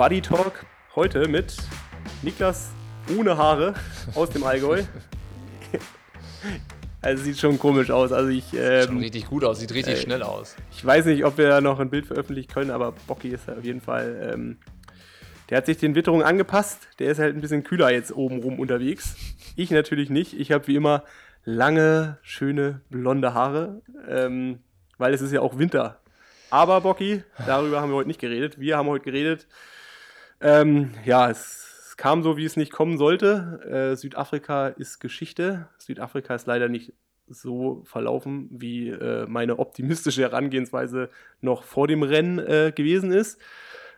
Buddy Talk heute mit Niklas ohne Haare aus dem Allgäu. Also sieht schon komisch aus. Also ich, ähm, schon richtig gut aus, sieht richtig äh, schnell aus. Ich weiß nicht, ob wir noch ein Bild veröffentlichen können, aber Bocky ist auf jeden Fall. Ähm, der hat sich den Witterungen angepasst. Der ist halt ein bisschen kühler jetzt oben rum unterwegs. Ich natürlich nicht. Ich habe wie immer lange, schöne, blonde Haare, ähm, weil es ist ja auch Winter. Aber Bocky, darüber haben wir heute nicht geredet. Wir haben heute geredet. Ähm, ja, es, es, kam so, wie es nicht kommen sollte. Äh, Südafrika ist Geschichte. Südafrika ist leider nicht so verlaufen, wie äh, meine optimistische Herangehensweise noch vor dem Rennen äh, gewesen ist.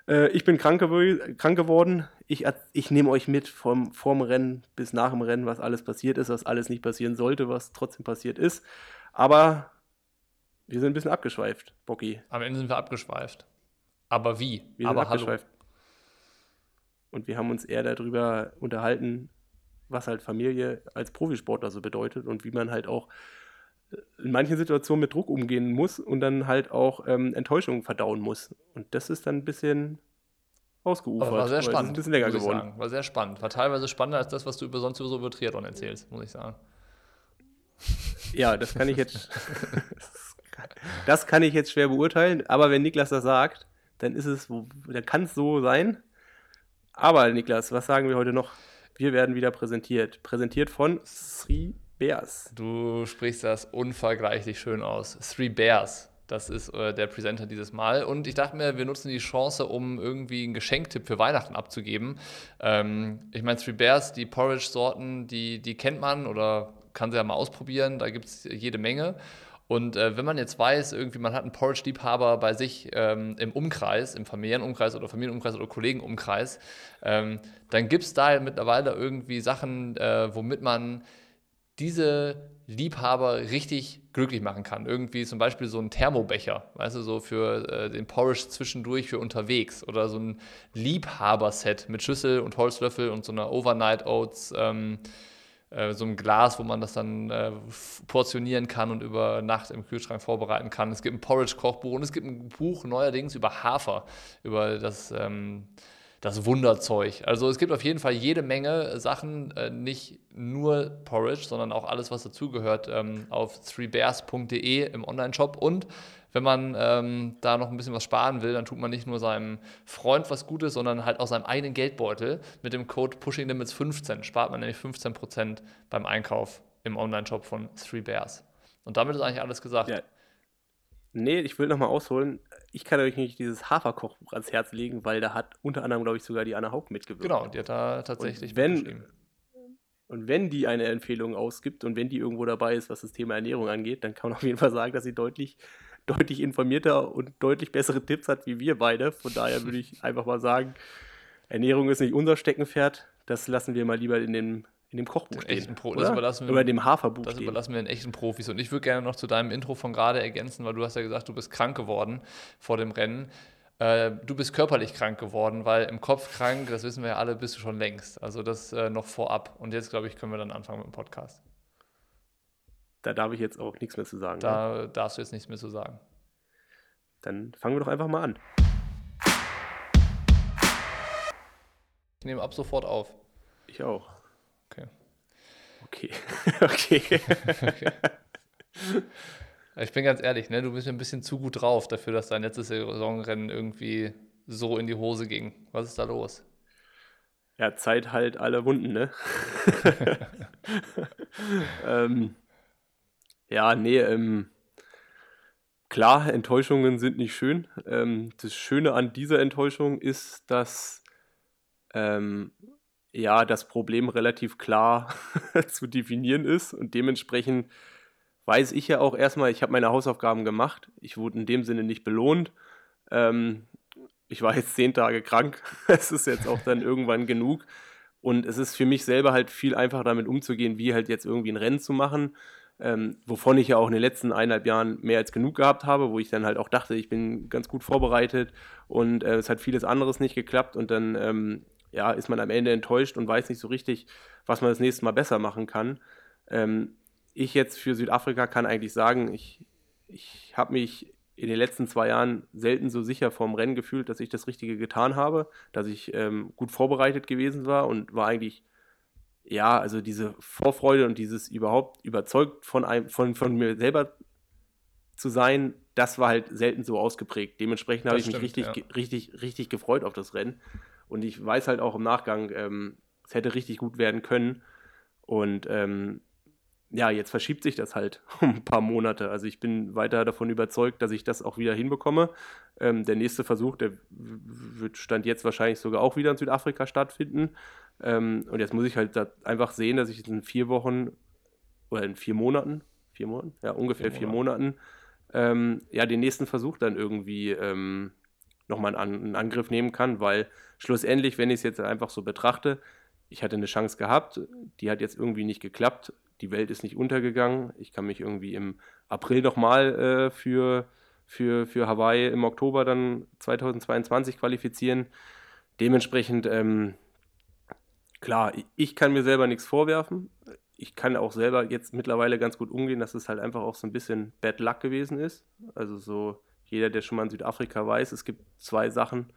Äh, ich bin krank, gew krank geworden. Ich, ich nehme euch mit vom, vom Rennen bis nach dem Rennen, was alles passiert ist, was alles nicht passieren sollte, was trotzdem passiert ist. Aber wir sind ein bisschen abgeschweift, Bocky. Am Ende sind wir abgeschweift. Aber wie? Wir Aber sind abgeschweift. Hallo. Und wir haben uns eher darüber unterhalten, was halt Familie als Profisportler so bedeutet und wie man halt auch in manchen Situationen mit Druck umgehen muss und dann halt auch ähm, Enttäuschungen verdauen muss. Und das ist dann ein bisschen ausgeufert. Aber war sehr spannend. ein bisschen länger geworden. Sagen. War sehr spannend. War teilweise spannender als das, was du über, sonst über so über Triathlon erzählst, muss ich sagen. Ja, das kann ich jetzt. das kann ich jetzt schwer beurteilen, aber wenn Niklas das sagt, dann ist es, dann kann es so sein. Aber Niklas, was sagen wir heute noch? Wir werden wieder präsentiert. Präsentiert von Sri Bears. Du sprichst das unvergleichlich schön aus. Three Bears. Das ist äh, der Presenter dieses Mal. Und ich dachte mir, wir nutzen die Chance, um irgendwie einen Geschenktipp für Weihnachten abzugeben. Ähm, ich meine, Three Bears, die Porridge-Sorten, die, die kennt man oder kann sie ja mal ausprobieren. Da gibt es jede Menge. Und äh, wenn man jetzt weiß, irgendwie man hat einen Porridge-Liebhaber bei sich ähm, im Umkreis, im Familienumkreis oder Familienumkreis oder Kollegenumkreis, ähm, dann gibt es da mittlerweile irgendwie Sachen, äh, womit man diese Liebhaber richtig glücklich machen kann. Irgendwie zum Beispiel so ein Thermobecher, weißt du, so für äh, den Porridge zwischendurch für unterwegs oder so ein Liebhaber-Set mit Schüssel und Holzlöffel und so einer Overnight Oats, ähm, äh, so einem Glas, wo man das dann äh, portionieren kann und über Nacht im Kühlschrank vorbereiten kann. Es gibt ein Porridge-Kochbuch und es gibt ein Buch neuerdings über Hafer, über das ähm, das Wunderzeug. Also es gibt auf jeden Fall jede Menge Sachen, äh, nicht nur Porridge, sondern auch alles, was dazugehört, ähm, auf threebears.de im Online-Shop. Und wenn man ähm, da noch ein bisschen was sparen will, dann tut man nicht nur seinem Freund was Gutes, sondern halt auch seinem eigenen Geldbeutel. Mit dem Code PushingLimits15 spart man nämlich 15% beim Einkauf im Online-Shop von Three Bears. Und damit ist eigentlich alles gesagt. Ja. Nee, ich will nochmal ausholen ich kann euch nicht dieses Haferkochbuch ans Herz legen, weil da hat unter anderem, glaube ich, sogar die Anna Haupt mitgewirkt. Genau, die hat da tatsächlich und wenn, und wenn die eine Empfehlung ausgibt und wenn die irgendwo dabei ist, was das Thema Ernährung angeht, dann kann man auf jeden Fall sagen, dass sie deutlich, deutlich informierter und deutlich bessere Tipps hat wie wir beide. Von daher würde ich einfach mal sagen, Ernährung ist nicht unser Steckenpferd. Das lassen wir mal lieber in den in dem Kochbuch den stehen. Pro, das überlassen wir, Oder dem Haferbuch Das stehen. überlassen wir den echten Profis. Und ich würde gerne noch zu deinem Intro von gerade ergänzen, weil du hast ja gesagt, du bist krank geworden vor dem Rennen. Äh, du bist körperlich krank geworden, weil im Kopf krank, das wissen wir ja alle, bist du schon längst. Also das äh, noch vorab. Und jetzt, glaube ich, können wir dann anfangen mit dem Podcast. Da darf ich jetzt auch nichts mehr zu sagen. Da ne? darfst du jetzt nichts mehr zu sagen. Dann fangen wir doch einfach mal an. Ich nehme ab sofort auf. Ich auch. Okay. okay. okay. Ich bin ganz ehrlich, ne? du bist ein bisschen zu gut drauf dafür, dass dein letztes Saisonrennen irgendwie so in die Hose ging. Was ist da los? Ja, Zeit halt alle Wunden, ne? ähm, ja, nee, ähm, klar, Enttäuschungen sind nicht schön. Ähm, das Schöne an dieser Enttäuschung ist, dass ähm, ja das Problem relativ klar zu definieren ist und dementsprechend weiß ich ja auch erstmal, ich habe meine Hausaufgaben gemacht. Ich wurde in dem Sinne nicht belohnt. Ähm, ich war jetzt zehn Tage krank. es ist jetzt auch dann irgendwann genug. Und es ist für mich selber halt viel einfacher damit umzugehen, wie halt jetzt irgendwie ein Rennen zu machen. Ähm, wovon ich ja auch in den letzten eineinhalb Jahren mehr als genug gehabt habe, wo ich dann halt auch dachte, ich bin ganz gut vorbereitet und äh, es hat vieles anderes nicht geklappt und dann ähm, ja, ist man am Ende enttäuscht und weiß nicht so richtig, was man das nächste Mal besser machen kann. Ähm, ich jetzt für Südafrika kann eigentlich sagen, ich, ich habe mich in den letzten zwei Jahren selten so sicher vorm Rennen gefühlt, dass ich das Richtige getan habe, dass ich ähm, gut vorbereitet gewesen war und war eigentlich, ja, also diese Vorfreude und dieses überhaupt überzeugt von, einem, von, von mir selber zu sein, das war halt selten so ausgeprägt. Dementsprechend habe ich mich richtig, ja. richtig, richtig gefreut auf das Rennen. Und ich weiß halt auch im Nachgang, ähm, es hätte richtig gut werden können. Und ähm, ja, jetzt verschiebt sich das halt um ein paar Monate. Also ich bin weiter davon überzeugt, dass ich das auch wieder hinbekomme. Ähm, der nächste Versuch, der wird Stand jetzt wahrscheinlich sogar auch wieder in Südafrika stattfinden. Ähm, und jetzt muss ich halt einfach sehen, dass ich in vier Wochen oder in vier Monaten, vier Monaten, ja ungefähr vier, vier Monaten, ähm, ja den nächsten Versuch dann irgendwie ähm, nochmal in, in Angriff nehmen kann, weil schlussendlich, wenn ich es jetzt einfach so betrachte, ich hatte eine Chance gehabt, die hat jetzt irgendwie nicht geklappt die Welt ist nicht untergegangen. Ich kann mich irgendwie im April nochmal äh, für, für, für Hawaii im Oktober dann 2022 qualifizieren. Dementsprechend, ähm, klar, ich kann mir selber nichts vorwerfen. Ich kann auch selber jetzt mittlerweile ganz gut umgehen, dass es halt einfach auch so ein bisschen Bad Luck gewesen ist. Also so jeder, der schon mal in Südafrika weiß, es gibt zwei Sachen,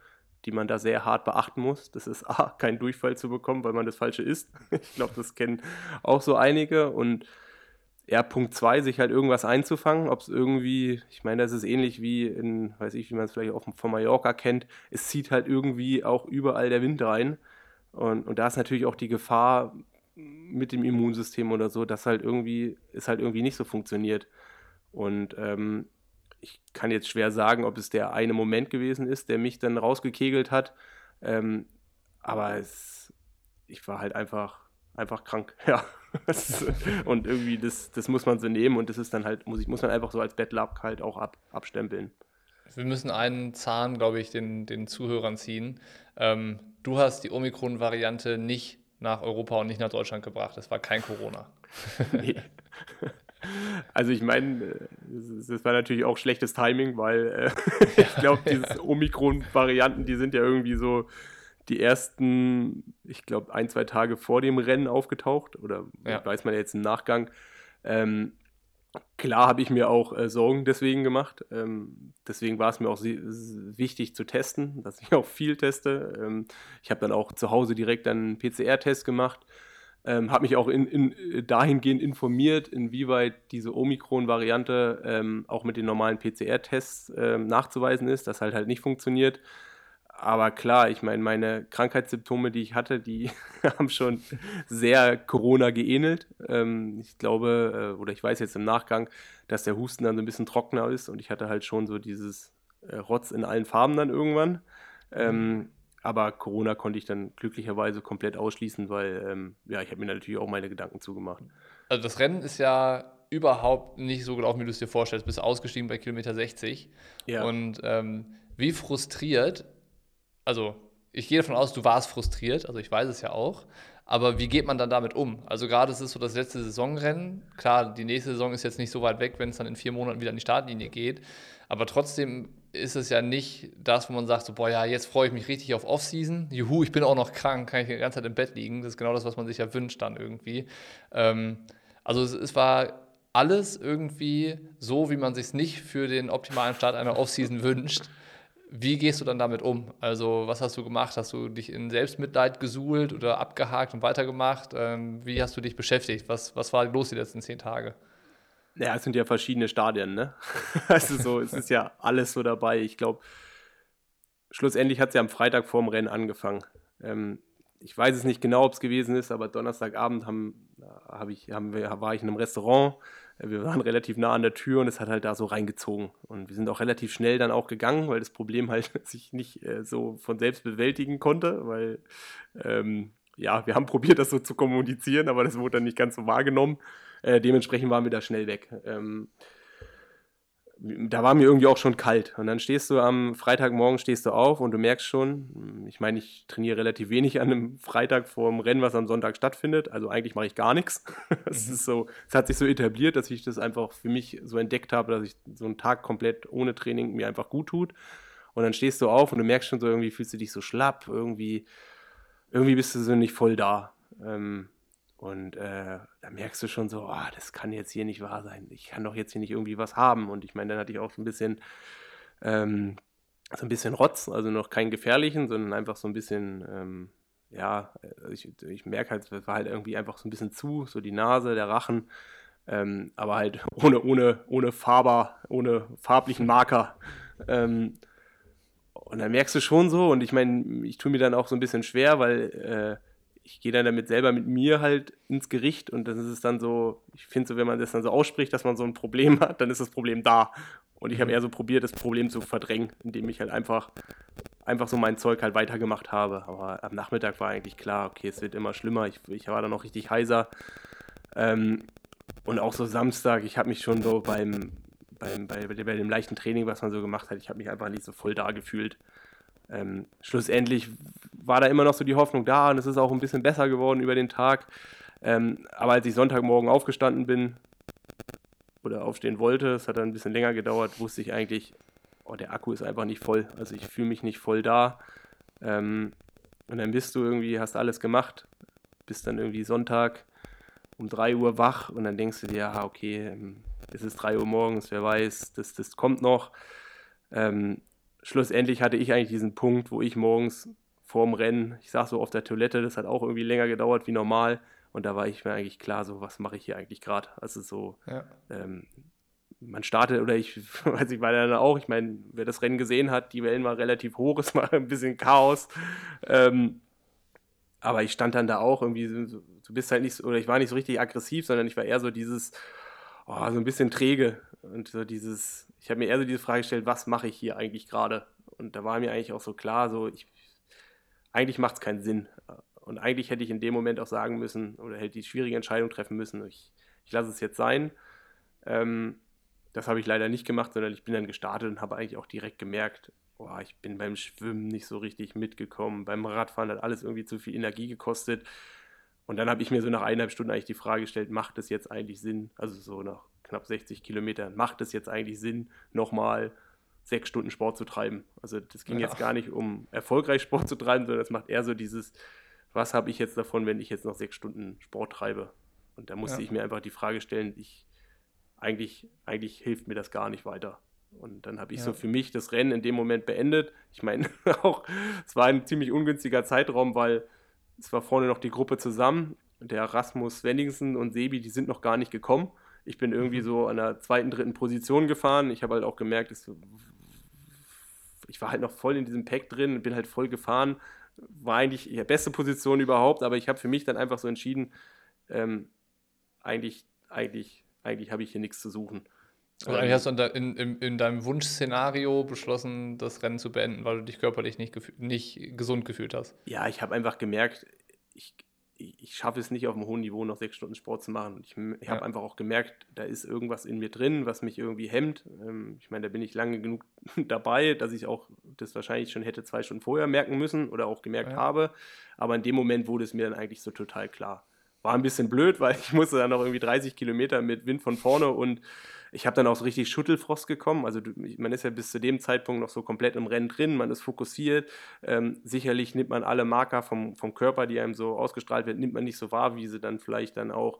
die man da sehr hart beachten muss. Das ist A, keinen Durchfall zu bekommen, weil man das Falsche isst. Ich glaube, das kennen auch so einige. Und ja, Punkt zwei, sich halt irgendwas einzufangen, ob es irgendwie, ich meine, das ist ähnlich wie in, weiß ich, wie man es vielleicht auch von Mallorca kennt, es zieht halt irgendwie auch überall der Wind rein. Und, und da ist natürlich auch die Gefahr mit dem Immunsystem oder so, dass halt irgendwie, es halt irgendwie nicht so funktioniert. Und ähm, ich kann jetzt schwer sagen, ob es der eine Moment gewesen ist, der mich dann rausgekegelt hat. Ähm, aber es, ich war halt einfach, einfach krank. Ja. und irgendwie, das, das muss man so nehmen und das ist dann halt, muss, ich, muss man einfach so als Bettlab halt auch ab, abstempeln. Wir müssen einen Zahn, glaube ich, den, den Zuhörern ziehen. Ähm, du hast die Omikron-Variante nicht nach Europa und nicht nach Deutschland gebracht. Es war kein Corona. nee. Also ich meine, das war natürlich auch schlechtes Timing, weil äh, ich glaube, diese Omikron-Varianten, die sind ja irgendwie so die ersten, ich glaube, ein, zwei Tage vor dem Rennen aufgetaucht oder ja. weiß man jetzt im Nachgang. Ähm, klar habe ich mir auch äh, Sorgen deswegen gemacht. Ähm, deswegen war es mir auch wichtig zu testen, dass ich auch viel teste. Ähm, ich habe dann auch zu Hause direkt einen PCR-Test gemacht ähm, habe mich auch in, in, dahingehend informiert, inwieweit diese Omikron-Variante ähm, auch mit den normalen PCR-Tests ähm, nachzuweisen ist, das halt halt nicht funktioniert. Aber klar, ich meine, meine Krankheitssymptome, die ich hatte, die haben schon sehr Corona geähnelt. Ähm, ich glaube, äh, oder ich weiß jetzt im Nachgang, dass der Husten dann so ein bisschen trockener ist und ich hatte halt schon so dieses äh, Rotz in allen Farben dann irgendwann. Ähm, aber Corona konnte ich dann glücklicherweise komplett ausschließen, weil ähm, ja, ich habe mir natürlich auch meine Gedanken zugemacht. Also das Rennen ist ja überhaupt nicht so gelaufen, wie du es dir vorstellst. Du bist ausgestiegen bei Kilometer 60. Ja. Und ähm, wie frustriert, also ich gehe davon aus, du warst frustriert, also ich weiß es ja auch. Aber wie geht man dann damit um? Also gerade es ist so das letzte Saisonrennen. Klar, die nächste Saison ist jetzt nicht so weit weg, wenn es dann in vier Monaten wieder an die Startlinie geht. Aber trotzdem ist es ja nicht das, wo man sagt, so, boah, ja, jetzt freue ich mich richtig auf Offseason. Juhu, ich bin auch noch krank, kann ich die ganze Zeit im Bett liegen. Das ist genau das, was man sich ja wünscht dann irgendwie. Ähm, also es, es, war alles irgendwie so, wie man sich es nicht für den optimalen Start einer Offseason wünscht. Wie gehst du dann damit um? Also, was hast du gemacht? Hast du dich in Selbstmitleid gesuhlt oder abgehakt und weitergemacht? Ähm, wie hast du dich beschäftigt? Was, was war los die letzten zehn Tage? Ja, es sind ja verschiedene Stadien, ne? also so, es ist ja alles so dabei. Ich glaube, schlussendlich hat es ja am Freitag vorm Rennen angefangen. Ähm, ich weiß es nicht genau, ob es gewesen ist, aber Donnerstagabend haben, hab ich, haben wir, war ich in einem Restaurant. Wir waren relativ nah an der Tür und es hat halt da so reingezogen. Und wir sind auch relativ schnell dann auch gegangen, weil das Problem halt sich nicht äh, so von selbst bewältigen konnte, weil ähm, ja, wir haben probiert, das so zu kommunizieren, aber das wurde dann nicht ganz so wahrgenommen. Äh, dementsprechend waren wir da schnell weg. Ähm, da war mir irgendwie auch schon kalt. Und dann stehst du am Freitagmorgen stehst du auf und du merkst schon, ich meine, ich trainiere relativ wenig an einem Freitag vor dem Rennen, was am Sonntag stattfindet. Also eigentlich mache ich gar nichts. Es mhm. ist so, es hat sich so etabliert, dass ich das einfach für mich so entdeckt habe, dass ich so einen Tag komplett ohne Training mir einfach gut tut. Und dann stehst du auf und du merkst schon so, irgendwie fühlst du dich so schlapp, irgendwie, irgendwie bist du so nicht voll da. Ähm, Und äh, da merkst du schon so, oh, das kann jetzt hier nicht wahr sein. Ich kann doch jetzt hier nicht irgendwie was haben. Und ich meine, dann hatte ich auch so ein bisschen, ähm, so ein bisschen Rotz, also noch keinen gefährlichen, sondern einfach so ein bisschen, ähm, ja, ich, ich merke halt, es war halt irgendwie einfach so ein bisschen zu, so die Nase, der Rachen, ähm, aber halt ohne, ohne, ohne Farber, ohne farblichen Marker. Ähm, und dann merkst du schon so, und ich meine, ich tue mir dann auch so ein bisschen schwer, weil äh, ich gehe dann damit selber mit mir halt ins Gericht und dann ist es dann so, ich finde so, wenn man das dann so ausspricht, dass man so ein Problem hat, dann ist das Problem da. Und ich habe mhm. eher so probiert, das Problem zu verdrängen, indem ich halt einfach, einfach so mein Zeug halt weitergemacht habe. Aber am Nachmittag war eigentlich klar, okay, es wird immer schlimmer. Ich, ich war dann noch richtig heiser. Ähm, und auch so Samstag, ich habe mich schon so beim, beim bei, bei dem leichten Training, was man so gemacht hat, ich habe mich einfach nicht so voll da gefühlt. Ähm, schlussendlich war da immer noch so die Hoffnung da und es ist auch ein bisschen besser geworden über den Tag. Ähm, aber als ich Sonntagmorgen aufgestanden bin oder aufstehen wollte, es hat dann ein bisschen länger gedauert, wusste ich eigentlich, oh, der Akku ist einfach nicht voll. Also ich fühle mich nicht voll da. Ähm, und dann bist du irgendwie, hast alles gemacht, bist dann irgendwie Sonntag um 3 Uhr wach und dann denkst du dir, ja, okay, ähm, es ist 3 Uhr morgens, wer weiß, das, das kommt noch. Ähm, schlussendlich hatte ich eigentlich diesen Punkt, wo ich morgens vorm Rennen, ich saß so auf der Toilette, das hat auch irgendwie länger gedauert wie normal. Und da war ich mir eigentlich klar, so, was mache ich hier eigentlich gerade? Also so, ja. ähm, man startet, oder ich weiß ich war dann auch, ich meine, wer das Rennen gesehen hat, die Wellen waren relativ hoch, es war ein bisschen Chaos. Ähm, aber ich stand dann da auch irgendwie, so, du bist halt nicht, so, oder ich war nicht so richtig aggressiv, sondern ich war eher so dieses, oh, so ein bisschen träge. Und so dieses, ich habe mir eher so diese Frage gestellt, was mache ich hier eigentlich gerade? Und da war mir eigentlich auch so klar, so, ich, eigentlich macht es keinen Sinn. Und eigentlich hätte ich in dem Moment auch sagen müssen, oder hätte die schwierige Entscheidung treffen müssen, ich, ich lasse es jetzt sein. Ähm, das habe ich leider nicht gemacht, sondern ich bin dann gestartet und habe eigentlich auch direkt gemerkt, oh, ich bin beim Schwimmen nicht so richtig mitgekommen. Beim Radfahren hat alles irgendwie zu viel Energie gekostet. Und dann habe ich mir so nach eineinhalb Stunden eigentlich die Frage gestellt, macht es jetzt eigentlich Sinn, also so nach knapp 60 Kilometern, macht es jetzt eigentlich Sinn, nochmal sechs Stunden Sport zu treiben? Also das ging ja. jetzt gar nicht um erfolgreich Sport zu treiben, sondern es macht eher so dieses, was habe ich jetzt davon, wenn ich jetzt noch sechs Stunden Sport treibe? Und da musste ja. ich mir einfach die Frage stellen, ich, eigentlich, eigentlich hilft mir das gar nicht weiter. Und dann habe ich ja. so für mich das Rennen in dem Moment beendet. Ich meine, auch, es war ein ziemlich ungünstiger Zeitraum, weil es war vorne noch die Gruppe zusammen. Der Rasmus Wenningsen und Sebi, die sind noch gar nicht gekommen. Ich bin irgendwie mhm. so an der zweiten, dritten Position gefahren. Ich habe halt auch gemerkt, ich war halt noch voll in diesem Pack drin, bin halt voll gefahren. War eigentlich die beste Position überhaupt, aber ich habe für mich dann einfach so entschieden, ähm, eigentlich, eigentlich, eigentlich habe ich hier nichts zu suchen. Also eigentlich hast du in, in, in, deinem Wunschszenario beschlossen, das Rennen zu beenden, weil du dich körperlich nicht, nicht gesund gefühlt hast. Ja, ich habe einfach gemerkt, ich, ich schaffe es nicht auf einem hohen Niveau noch sechs Stunden Sport zu machen. ich, ich habe ja. einfach auch gemerkt, da ist irgendwas in mir drin, was mich irgendwie hemmt. Ähm, ich meine, da bin ich lange genug dabei, dass ich auch das wahrscheinlich schon hätte zwei Stunden vorher merken müssen oder auch gemerkt ja. habe. Aber in dem Moment wurde es mir dann eigentlich so total klar. War ein bisschen blöd, weil ich musste dann noch irgendwie 30 Kilometer mit Wind von vorne und ich habe dann auch so richtig Schüttelfrost gekommen. Also man ist ja bis zu dem Zeitpunkt noch so komplett im Rennen drin, man ist fokussiert. Ähm, sicherlich nimmt man alle Marker vom, vom Körper, die einem so ausgestrahlt werden, nimmt man nicht so wahr, wie sie dann vielleicht dann auch,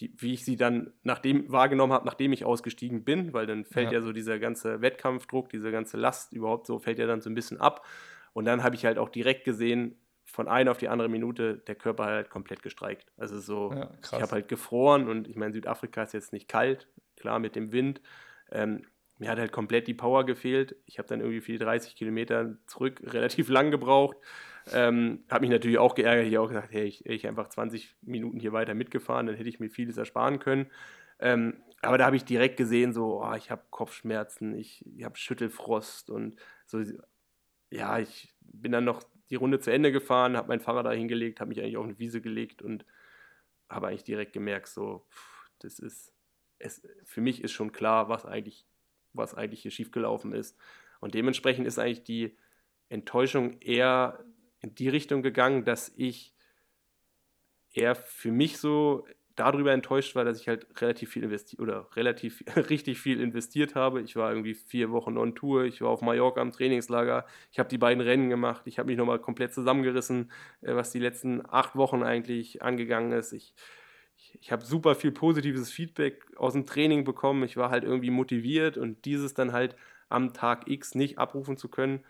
die, wie ich sie dann nachdem wahrgenommen habe, nachdem ich ausgestiegen bin, weil dann fällt ja. ja so dieser ganze Wettkampfdruck, diese ganze Last überhaupt so, fällt ja dann so ein bisschen ab. Und dann habe ich halt auch direkt gesehen, von einer auf die andere Minute der Körper halt komplett gestreikt. Also so, ja, ich habe halt gefroren und ich meine, Südafrika ist jetzt nicht kalt, klar mit dem Wind. Ähm, mir hat halt komplett die Power gefehlt. Ich habe dann irgendwie für die 30 Kilometer zurück relativ lang gebraucht. Ähm, habe mich natürlich auch geärgert. Ich habe auch gesagt, hey, ich, ich einfach 20 Minuten hier weiter mitgefahren, dann hätte ich mir vieles ersparen können. Ähm, aber da habe ich direkt gesehen, so, oh, ich habe Kopfschmerzen, ich, ich habe Schüttelfrost und so. Ja, ich bin dann noch die Runde zu Ende gefahren, habe mein Fahrrad da hingelegt, habe mich eigentlich auf eine Wiese gelegt und habe eigentlich direkt gemerkt, so, pff, das ist, es, für mich ist schon klar, was eigentlich, was eigentlich hier schiefgelaufen ist. Und dementsprechend ist eigentlich die Enttäuschung eher in die Richtung gegangen, dass ich eher für mich so darüber enttäuscht war, dass ich halt relativ viel investiert oder relativ richtig viel investiert habe. Ich war irgendwie vier Wochen on Tour, ich war auf Mallorca im Trainingslager, ich habe die beiden Rennen gemacht, ich habe mich nochmal komplett zusammengerissen, äh, was die letzten acht Wochen eigentlich angegangen ist. Ich, ich, ich habe super viel positives Feedback aus dem Training bekommen. Ich war halt irgendwie motiviert und dieses dann halt am Tag X nicht abrufen zu können,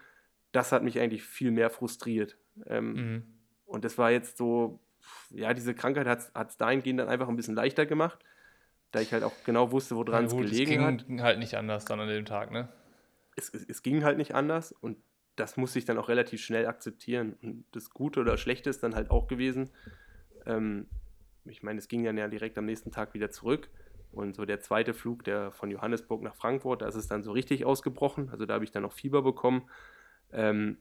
das hat mich eigentlich viel mehr frustriert. Ähm, mhm. Und das war jetzt so, ja, diese Krankheit hat es dahingehend dann einfach ein bisschen leichter gemacht, da ich halt auch genau wusste, woran ja, es gelegen es ging hat. halt nicht anders dann an dem Tag, ne? Es, es, es, ging halt nicht anders und das musste ich dann auch relativ schnell akzeptieren. Und das Gute oder Schlechte ist dann halt auch gewesen, ähm, ich meine, es ging dann ja direkt am nächsten Tag wieder zurück. Und so der zweite Flug, der von Johannesburg nach Frankfurt, da ist es dann so richtig ausgebrochen. Also da habe ich dann noch Fieber bekommen. Ähm,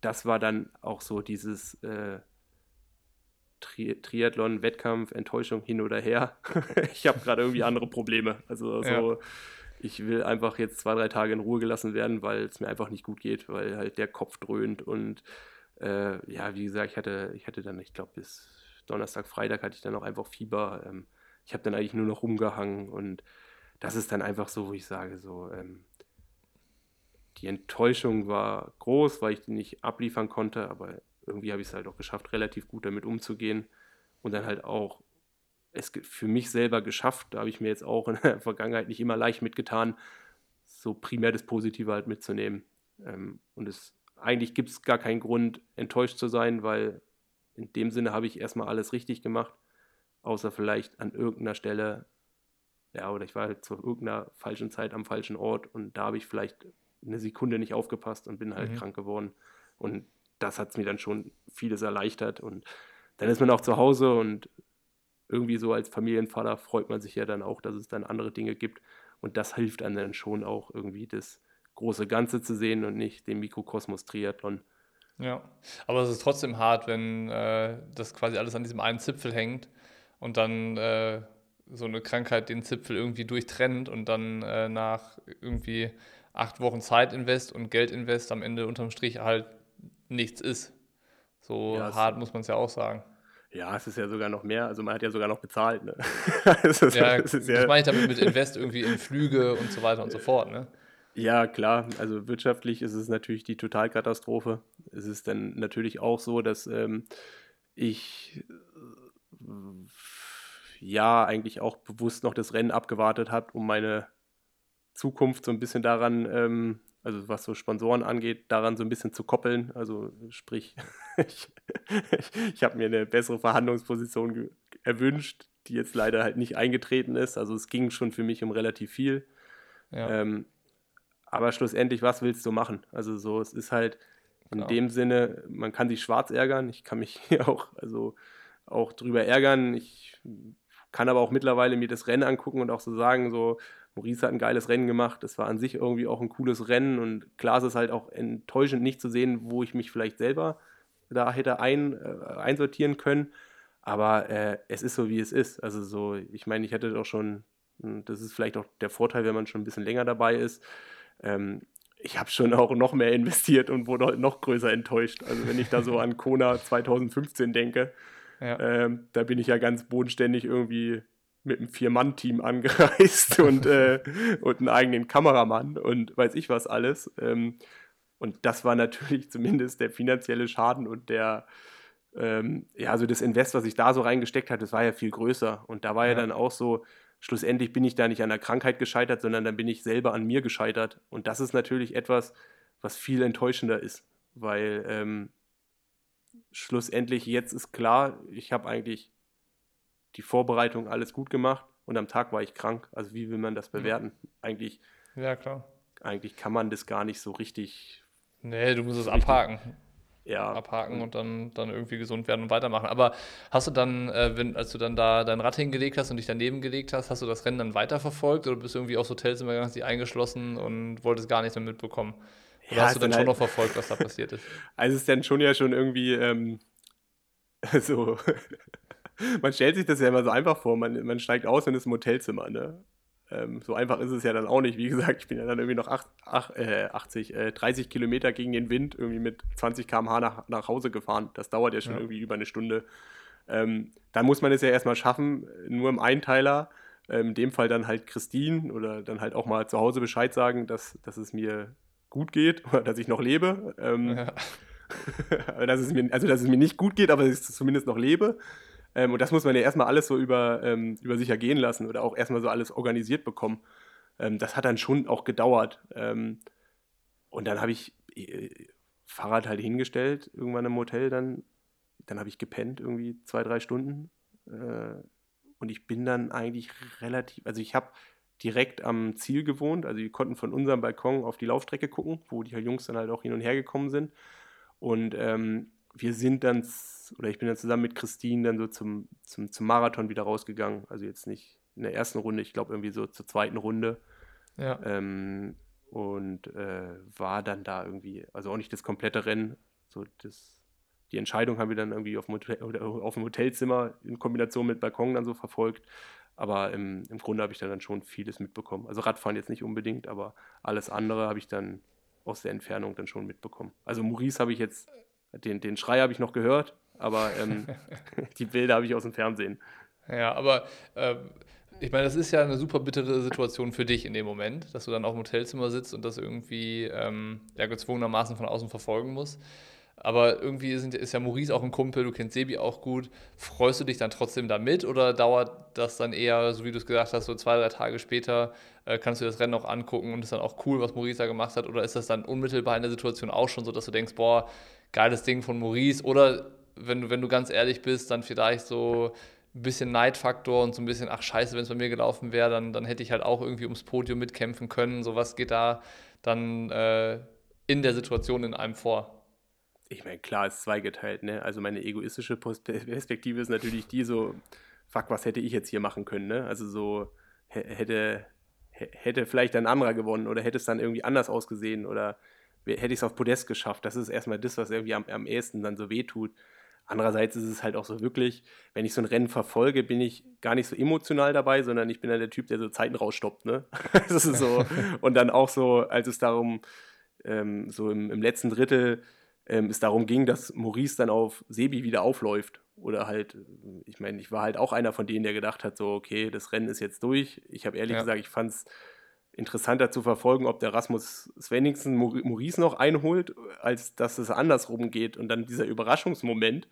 das war dann auch so dieses äh, Tri Triathlon, Wettkampf, Enttäuschung hin oder her. ich habe gerade irgendwie andere Probleme. Also so, ja. ich will einfach jetzt zwei, drei Tage in Ruhe gelassen werden, weil es mir einfach nicht gut geht, weil halt der Kopf dröhnt und äh, ja, wie gesagt, ich hatte, ich hatte dann, ich glaube, bis Donnerstag, Freitag hatte ich dann auch einfach Fieber. Ähm, ich habe dann eigentlich nur noch rumgehangen und das ist dann einfach so, wo ich sage, so, ähm, die Enttäuschung war groß, weil ich die nicht abliefern konnte, aber irgendwie habe ich es halt auch geschafft, relativ gut damit umzugehen und dann halt auch es für mich selber geschafft. Da habe ich mir jetzt auch in der Vergangenheit nicht immer leicht mitgetan, so primär das Positive halt mitzunehmen. Ähm, und es eigentlich gibt es gar keinen Grund, enttäuscht zu sein, weil in dem Sinne habe ich erstmal alles richtig gemacht, außer vielleicht an irgendeiner Stelle, ja, oder ich war halt zu irgendeiner falschen Zeit am falschen Ort und da habe ich vielleicht eine Sekunde nicht aufgepasst und bin halt mhm. krank geworden. Und das hat es mir dann schon vieles erleichtert. Und dann ist man auch zu Hause und irgendwie so als Familienvater freut man sich ja dann auch, dass es dann andere Dinge gibt. Und das hilft einem dann schon auch irgendwie das große Ganze zu sehen und nicht den Mikrokosmos Triathlon. Ja, aber es ist trotzdem hart, wenn äh, das quasi alles an diesem einen Zipfel hängt und dann äh, so eine Krankheit den Zipfel irgendwie durchtrennt und dann äh, nach irgendwie acht Wochen Zeit invest und Geld invest am Ende unterm Strich halt nichts ist. So ja, hart muss man es ja auch sagen. Ja, es ist ja sogar noch mehr. Also man hat ja sogar noch bezahlt. Ne? das, ist, ja, das, ist ja, das meine ich damit mit Invest irgendwie in Flüge und so weiter und so fort. Ne? Ja, klar. Also wirtschaftlich ist es natürlich die Totalkatastrophe. Es ist dann natürlich auch so, dass ähm, ich äh, ja eigentlich auch bewusst noch das Rennen abgewartet habe, um meine Zukunft so ein bisschen daran ähm, also was so Sponsoren angeht, daran so ein bisschen zu koppeln. Also sprich, ich, ich habe mir eine bessere Verhandlungsposition erwünscht, die jetzt leider halt nicht eingetreten ist. Also es ging schon für mich um relativ viel. Ja. Ähm, aber schlussendlich, was willst du machen? Also so, es ist halt in Klar. dem Sinne, man kann sich schwarz ärgern. Ich kann mich hier auch, also auch drüber ärgern. Ich kann aber auch mittlerweile mir das Rennen angucken und auch so sagen, so, Maurice hat ein geiles Rennen gemacht. Es war an sich irgendwie auch ein cooles Rennen und klar ist es halt auch enttäuschend nicht zu sehen, wo ich mich vielleicht selber da hätte ein, äh, einsortieren können. Aber äh, es ist so, wie es ist. Also so, ich meine, ich hätte doch schon, hm, das ist vielleicht auch der Vorteil, wenn man schon ein bisschen länger dabei ist. Ähm, ich habe schon auch noch mehr investiert und wurde noch größer enttäuscht. Also wenn ich da so an Kona 2015 denke, ja. ähm, da bin ich ja ganz bodenständig irgendwie mit einem Vier-Mann-Team angereist und, äh, und einen eigenen Kameramann und weiß ich was alles. Ähm, und das war natürlich zumindest der finanzielle Schaden und der, ähm, ja, also das Invest, was ich da so reingesteckt habe, das war ja viel größer. Und da war ja, ja dann auch so, schlussendlich bin ich da nicht an der Krankheit gescheitert, sondern dann bin ich selber an mir gescheitert. Und das ist natürlich etwas, was viel enttäuschender ist, weil ähm, schlussendlich jetzt ist klar, ich habe eigentlich die Vorbereitung alles gut gemacht und am Tag war ich krank. Also wie will man das bewerten? Eigentlich, ja, klar. Eigentlich kann man das gar nicht so richtig. Nee, du musst es abhaken. Ja. Abhaken und dann, dann irgendwie gesund werden und weitermachen. Aber hast du dann, äh, wenn, als du dann da dein Rad hingelegt hast und dich daneben gelegt hast, hast du das Rennen dann weiterverfolgt oder bist du irgendwie aufs Hotelzimmer gegangen, hast dich eingeschlossen und wolltest gar nichts mehr mitbekommen? Oder ja, hast du dann schon halt, noch verfolgt, was da passiert ist? Also es ist dann schon ja schon irgendwie ähm, so man stellt sich das ja immer so einfach vor, man, man steigt aus und ist im Hotelzimmer, ne? Ähm, so einfach ist es ja dann auch nicht. Wie gesagt, ich bin ja dann irgendwie noch 8, 8, äh, 80, äh, 30 Kilometer gegen den Wind irgendwie mit 20 km/h nach, nach Hause gefahren. Das dauert ja schon ja. irgendwie über eine Stunde. Ähm, dann muss man es ja erstmal schaffen, nur im Einteiler, ähm, in dem Fall dann halt Christine oder dann halt auch mal zu Hause Bescheid sagen, dass, dass es mir gut geht oder dass ich noch lebe. Ähm, ja. dass es mir, also dass es mir nicht gut geht, aber dass ich zumindest noch lebe. Ähm, und das muss man ja erstmal alles so über, ähm, über sich ergehen lassen oder auch erstmal so alles organisiert bekommen. Ähm, das hat dann schon auch gedauert. Ähm, und dann habe ich äh, Fahrrad halt hingestellt, irgendwann im Hotel dann. Dann habe ich gepennt, irgendwie zwei, drei Stunden. Äh, und ich bin dann eigentlich relativ, also ich habe direkt am Ziel gewohnt. Also wir konnten von unserem Balkon auf die Laufstrecke gucken, wo die Jungs dann halt auch hin und her gekommen sind. Und ähm, wir sind dann, oder ich bin dann zusammen mit Christine dann so zum, zum, zum Marathon wieder rausgegangen. Also jetzt nicht in der ersten Runde, ich glaube irgendwie so zur zweiten Runde. Ja. Ähm, und äh, war dann da irgendwie, also auch nicht das komplette Rennen, so das, die Entscheidung haben wir dann irgendwie auf dem, Hotel, auf dem Hotelzimmer in Kombination mit Balkon dann so verfolgt. Aber im, im Grunde habe ich dann schon vieles mitbekommen. Also Radfahren jetzt nicht unbedingt, aber alles andere habe ich dann aus der Entfernung dann schon mitbekommen. Also Maurice habe ich jetzt, den, den Schrei habe ich noch gehört, aber ähm, die Bilder habe ich aus dem Fernsehen. Ja, aber äh, ich meine, das ist ja eine super bittere Situation für dich in dem Moment, dass du dann auf dem Hotelzimmer sitzt und das irgendwie ähm, ja, gezwungenermaßen von außen verfolgen musst. Aber irgendwie sind, ist ja Maurice auch ein Kumpel, du kennst Sebi auch gut. Freust du dich dann trotzdem damit oder dauert das dann eher, so wie du es gesagt hast, so zwei, drei Tage später äh, kannst du das Rennen auch angucken und ist dann auch cool, was Maurice da gemacht hat? Oder ist das dann unmittelbar in der Situation auch schon so, dass du denkst, boah, geiles Ding von Maurice? Oder wenn du, wenn du ganz ehrlich bist, dann vielleicht so ein bisschen Neidfaktor und so ein bisschen, ach scheiße, wenn es bei mir gelaufen wäre, dann, dann hätte ich halt auch irgendwie ums Podium mitkämpfen können. So was geht da dann äh, in der Situation in einem vor? Ich meine, klar, ist zweigeteilt, ne? Also meine egoistische Perspektive ist natürlich die so, fuck, was hätte ich jetzt hier machen können, ne? Also so, hätte, hätte vielleicht ein anderer gewonnen oder hätte es dann irgendwie anders ausgesehen oder hätte ich es auf Podest geschafft. Das ist erstmal das, was irgendwie am, am ehesten dann so wehtut. Andererseits ist es halt auch so wirklich, wenn ich so ein Rennen verfolge, bin ich gar nicht so emotional dabei, sondern ich bin dann der Typ, der so Zeiten rausstoppt. Ne? das ist so. Und dann auch so, als es darum, ähm, so im, im, letzten Drittel ähm, es darum ging, dass Maurice dann auf Sebi wieder aufläuft. Oder halt, ich meine, ich war halt auch einer von denen, der gedacht hat, so, okay, das Rennen ist jetzt durch. Ich habe ehrlich ja. gesagt, ich fand es interessanter zu verfolgen, ob der Rasmus Svenningsen Maurice noch einholt, als dass es andersrum geht. Und dann dieser Überraschungsmoment,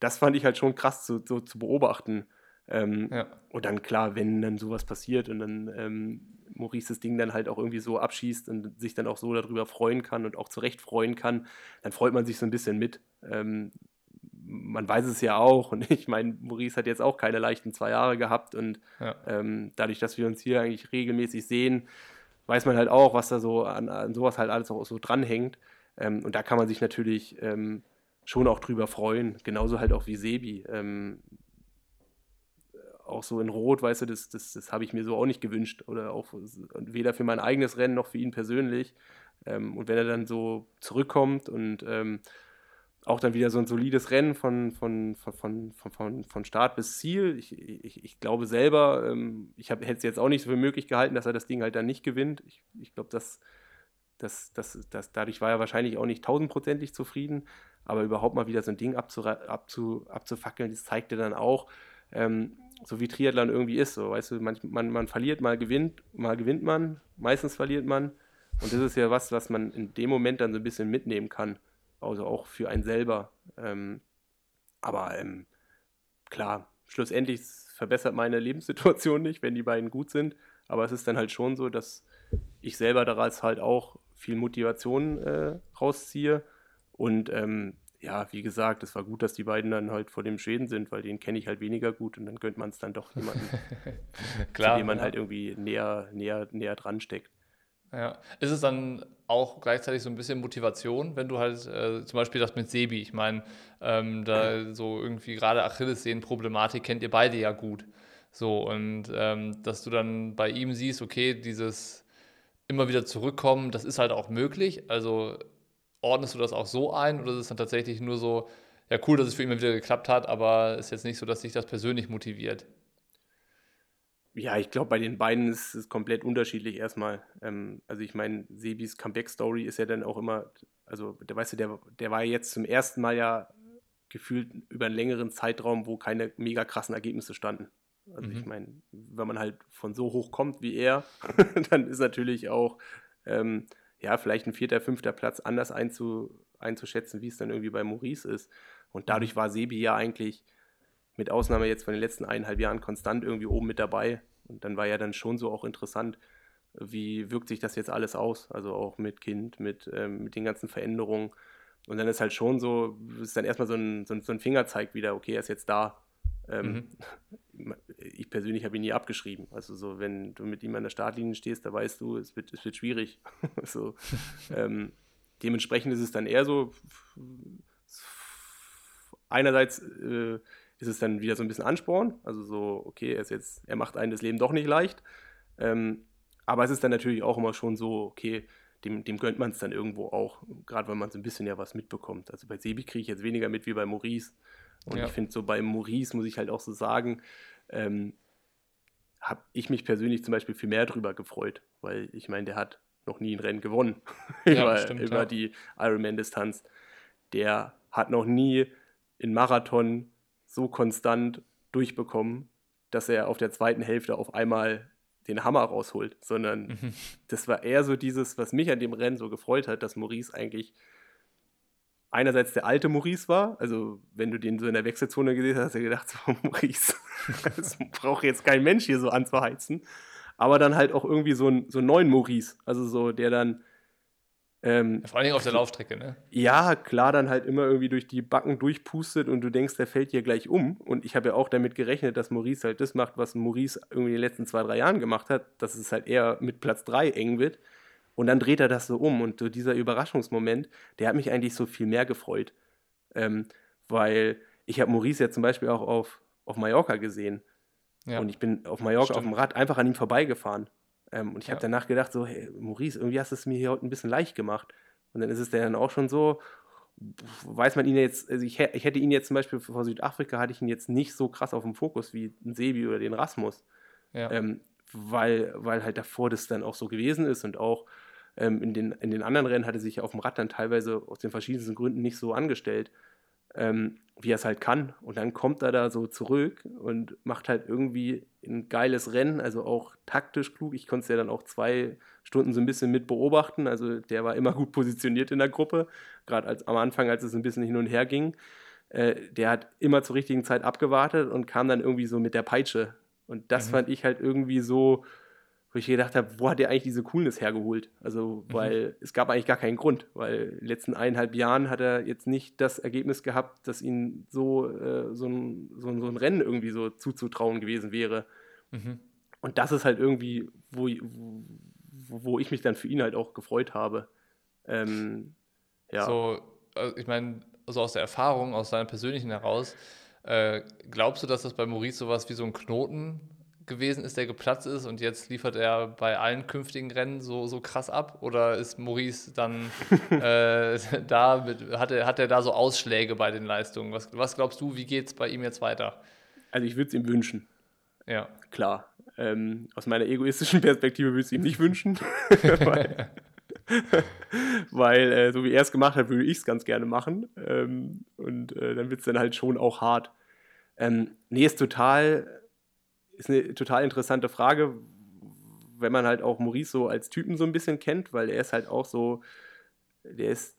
das fand ich halt schon krass zu, so, zu beobachten. Ähm, ja. Und dann klar, wenn dann sowas passiert und dann ähm, Maurice das Ding dann halt auch irgendwie so abschießt und sich dann auch so darüber freuen kann und auch zurecht freuen kann, dann freut man sich so ein bisschen mit. Ähm, man weiß es ja auch und ich meine, Maurice hat jetzt auch keine leichten zwei Jahre gehabt und ja. ähm, dadurch, dass wir uns hier eigentlich regelmäßig sehen, weiß man halt auch, was da so an, an sowas halt alles auch so dranhängt. Ähm, und da kann man sich natürlich ähm, schon auch drüber freuen, genauso halt auch wie Sebi. Ähm, auch so in Rot, weißt du, das, das, das habe ich mir so auch nicht gewünscht. Oder auch weder für mein eigenes Rennen noch für ihn persönlich. Ähm, und wenn er dann so zurückkommt und ähm, auch dann wieder so ein solides Rennen von, von, von, von, von, von Start bis Ziel. Ich, ich, ich glaube selber, ähm, ich hätte es jetzt auch nicht so für möglich gehalten, dass er das Ding halt dann nicht gewinnt. Ich, ich glaube, dass das, das, das, dadurch war er wahrscheinlich auch nicht tausendprozentig zufrieden, aber überhaupt mal wieder so ein Ding abzu, abzufackeln, das zeigte dann auch, ähm, so wie Triathlon irgendwie ist. So, weißt du, man, man, man verliert, mal gewinnt, mal gewinnt man, meistens verliert man. Und das ist ja was, was man in dem Moment dann so ein bisschen mitnehmen kann also auch für einen selber. Ähm, aber ähm, klar, schlussendlich verbessert meine Lebenssituation nicht, wenn die beiden gut sind. Aber es ist dann halt schon so, dass ich selber daraus halt auch viel Motivation äh, rausziehe. Und ähm, ja, wie gesagt, es war gut, dass die beiden dann halt vor dem Schäden sind, weil den kenne ich halt weniger gut und dann gönnt man es dann doch jemanden, Klar, zu dem man ja. halt irgendwie näher, näher, näher dran steckt. Ja. Ist es dann auch gleichzeitig so ein bisschen Motivation, wenn du halt äh, zum Beispiel das mit Sebi, ich meine, ähm, da so irgendwie gerade Achillessehnen-Problematik kennt ihr beide ja gut. So, und ähm, dass du dann bei ihm siehst, okay, dieses immer wieder zurückkommen, das ist halt auch möglich. Also ordnest du das auch so ein oder ist es dann tatsächlich nur so, ja cool, dass es für ihn wieder geklappt hat, aber ist jetzt nicht so, dass dich das persönlich motiviert? Ja, ich glaube, bei den beiden ist es komplett unterschiedlich erstmal. Ähm, also ich meine, Sebis Comeback-Story ist ja dann auch immer, also der weißt du, der, der war jetzt zum ersten Mal ja gefühlt über einen längeren Zeitraum, wo keine mega krassen Ergebnisse standen. Also mhm. ich meine, wenn man halt von so hoch kommt wie er, dann ist natürlich auch ähm, ja vielleicht ein vierter, fünfter Platz anders einzu, einzuschätzen, wie es dann irgendwie bei Maurice ist. Und dadurch mhm. war Sebi ja eigentlich mit Ausnahme jetzt von den letzten eineinhalb Jahren konstant irgendwie oben mit dabei. Und dann war ja dann schon so auch interessant, wie wirkt sich das jetzt alles aus? Also auch mit Kind, mit, ähm, mit den ganzen Veränderungen. Und dann ist halt schon so, ist dann erstmal so ein, so ein, so ein Fingerzeig wieder, okay, er ist jetzt da. Ähm, mhm. Ich persönlich habe ihn nie abgeschrieben. Also so, wenn du mit ihm an der Startlinie stehst, da weißt du, es wird, es wird schwierig. so, ähm, dementsprechend ist es dann eher so, einerseits äh, ist es dann wieder so ein bisschen Ansporn, also so, okay, er ist jetzt, er macht einen das Leben doch nicht leicht. Ähm, aber es ist dann natürlich auch immer schon so, okay, dem, dem gönnt man es dann irgendwo auch, gerade weil man so ein bisschen ja was mitbekommt. Also bei Sebi kriege ich jetzt weniger mit wie bei Maurice. Und ja. ich finde, so bei Maurice muss ich halt auch so sagen, ähm, habe ich mich persönlich zum Beispiel viel mehr drüber gefreut, weil ich meine, der hat noch nie ein Rennen gewonnen ja, über, stimmt, über ja. die Ironman-Distanz. Der hat noch nie in Marathon so konstant durchbekommen, dass er auf der zweiten Hälfte auf einmal den Hammer rausholt, sondern mhm. das war eher so dieses, was mich an dem Rennen so gefreut hat, dass Maurice eigentlich einerseits der alte Maurice war, also wenn du den so in der Wechselzone gesehen hast, hast du gedacht, so Maurice, das braucht jetzt kein Mensch hier so anzuheizen, aber dann halt auch irgendwie so, ein, so einen neuen Maurice, also so, der dann ähm, Vor allen Dingen auf der Laufstrecke, ne? Ja, klar, dann halt immer irgendwie durch die Backen durchpustet und du denkst, der fällt hier gleich um. Und ich habe ja auch damit gerechnet, dass Maurice halt das macht, was Maurice irgendwie in den letzten zwei, drei Jahren gemacht hat, dass es halt eher mit Platz drei eng wird. Und dann dreht er das so um. Und so dieser Überraschungsmoment, der hat mich eigentlich so viel mehr gefreut. Ähm, weil ich habe Maurice ja zum Beispiel auch auf, auf Mallorca gesehen. Ja. Und ich bin auf Mallorca Stimmt. auf dem Rad einfach an ihm vorbeigefahren. Ähm, und ich ja. habe danach gedacht, so, hey, Maurice, irgendwie hast du es mir hier heute ein bisschen leicht gemacht. Und dann ist es dann auch schon so, weiß man ihn jetzt, also ich, ich hätte ihn jetzt zum Beispiel vor Südafrika, hatte ich ihn jetzt nicht so krass auf dem Fokus wie ein Sebi oder den Rasmus. Ja. Ähm, weil, weil halt davor das dann auch so gewesen ist und auch ähm, in, den, in den anderen Rennen hatte sich auf dem Rad dann teilweise aus den verschiedensten Gründen nicht so angestellt ähm, wie er es halt kann. Und dann kommt er da so zurück und macht halt irgendwie ein geiles Rennen, also auch taktisch klug. Ich konnte es ja dann auch zwei Stunden so ein bisschen mit beobachten. Also der war immer gut positioniert in der Gruppe, gerade als am Anfang, als es ein bisschen hin und her ging. Äh, der hat immer zur richtigen Zeit abgewartet und kam dann irgendwie so mit der Peitsche. Und das mhm. fand ich halt irgendwie so, wo ich gedacht habe, wo hat der eigentlich diese Coolness hergeholt? Also, mhm. weil mhm. es gab eigentlich gar keinen Grund, weil in den letzten eineinhalb Jahren hat er jetzt nicht das Ergebnis gehabt, dass ihm so, äh, so, ein, so, ein, so, ein, Rennen irgendwie so zuzutrauen gewesen wäre. Mhm. Und das ist halt irgendwie, wo, wo, wo, ich mich dann für ihn halt auch gefreut habe. Ähm, ja. So, also ich meine, also aus der Erfahrung, aus seiner persönlichen heraus, äh, glaubst du, dass das bei Maurice sowas wie so ein Knoten gewesen ist, der geplatzt ist und jetzt liefert er bei allen künftigen Rennen so, so krass ab? Oder ist Maurice dann äh, da, mit, hat, er, hat er da so Ausschläge bei den Leistungen? Was, was glaubst du, wie geht es bei ihm jetzt weiter? Also ich würde es ihm wünschen. Ja. Klar. Ähm, aus meiner egoistischen Perspektive würde ich es ihm nicht wünschen. weil, weil äh, so wie er es gemacht hat, würde ich es ganz gerne machen. Ähm, und äh, dann wird es dann halt schon auch hart. Ähm, nee, ist total ist eine total interessante Frage, wenn man halt auch Maurice so als Typen so ein bisschen kennt, weil er ist halt auch so, der ist,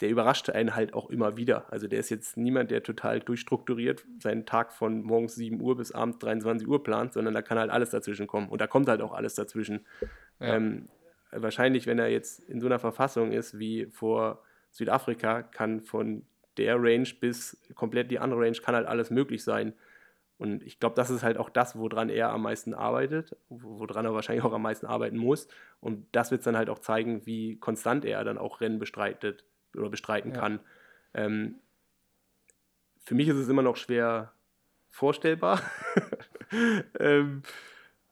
der überrascht einen halt auch immer wieder. Also der ist jetzt niemand, der total durchstrukturiert seinen Tag von morgens 7 Uhr bis abends 23 Uhr plant, sondern da kann halt alles dazwischen kommen. Und da kommt halt auch alles dazwischen. Ja. Ähm, wahrscheinlich, wenn er jetzt in so einer Verfassung ist wie vor Südafrika, kann von der Range bis komplett die andere Range, kann halt alles möglich sein. Und ich glaube, das ist halt auch das, woran er am meisten arbeitet, woran er wahrscheinlich auch am meisten arbeiten muss. Und das wird dann halt auch zeigen, wie konstant er dann auch Rennen bestreitet oder bestreiten ja. kann. Ähm, für mich ist es immer noch schwer vorstellbar. ähm,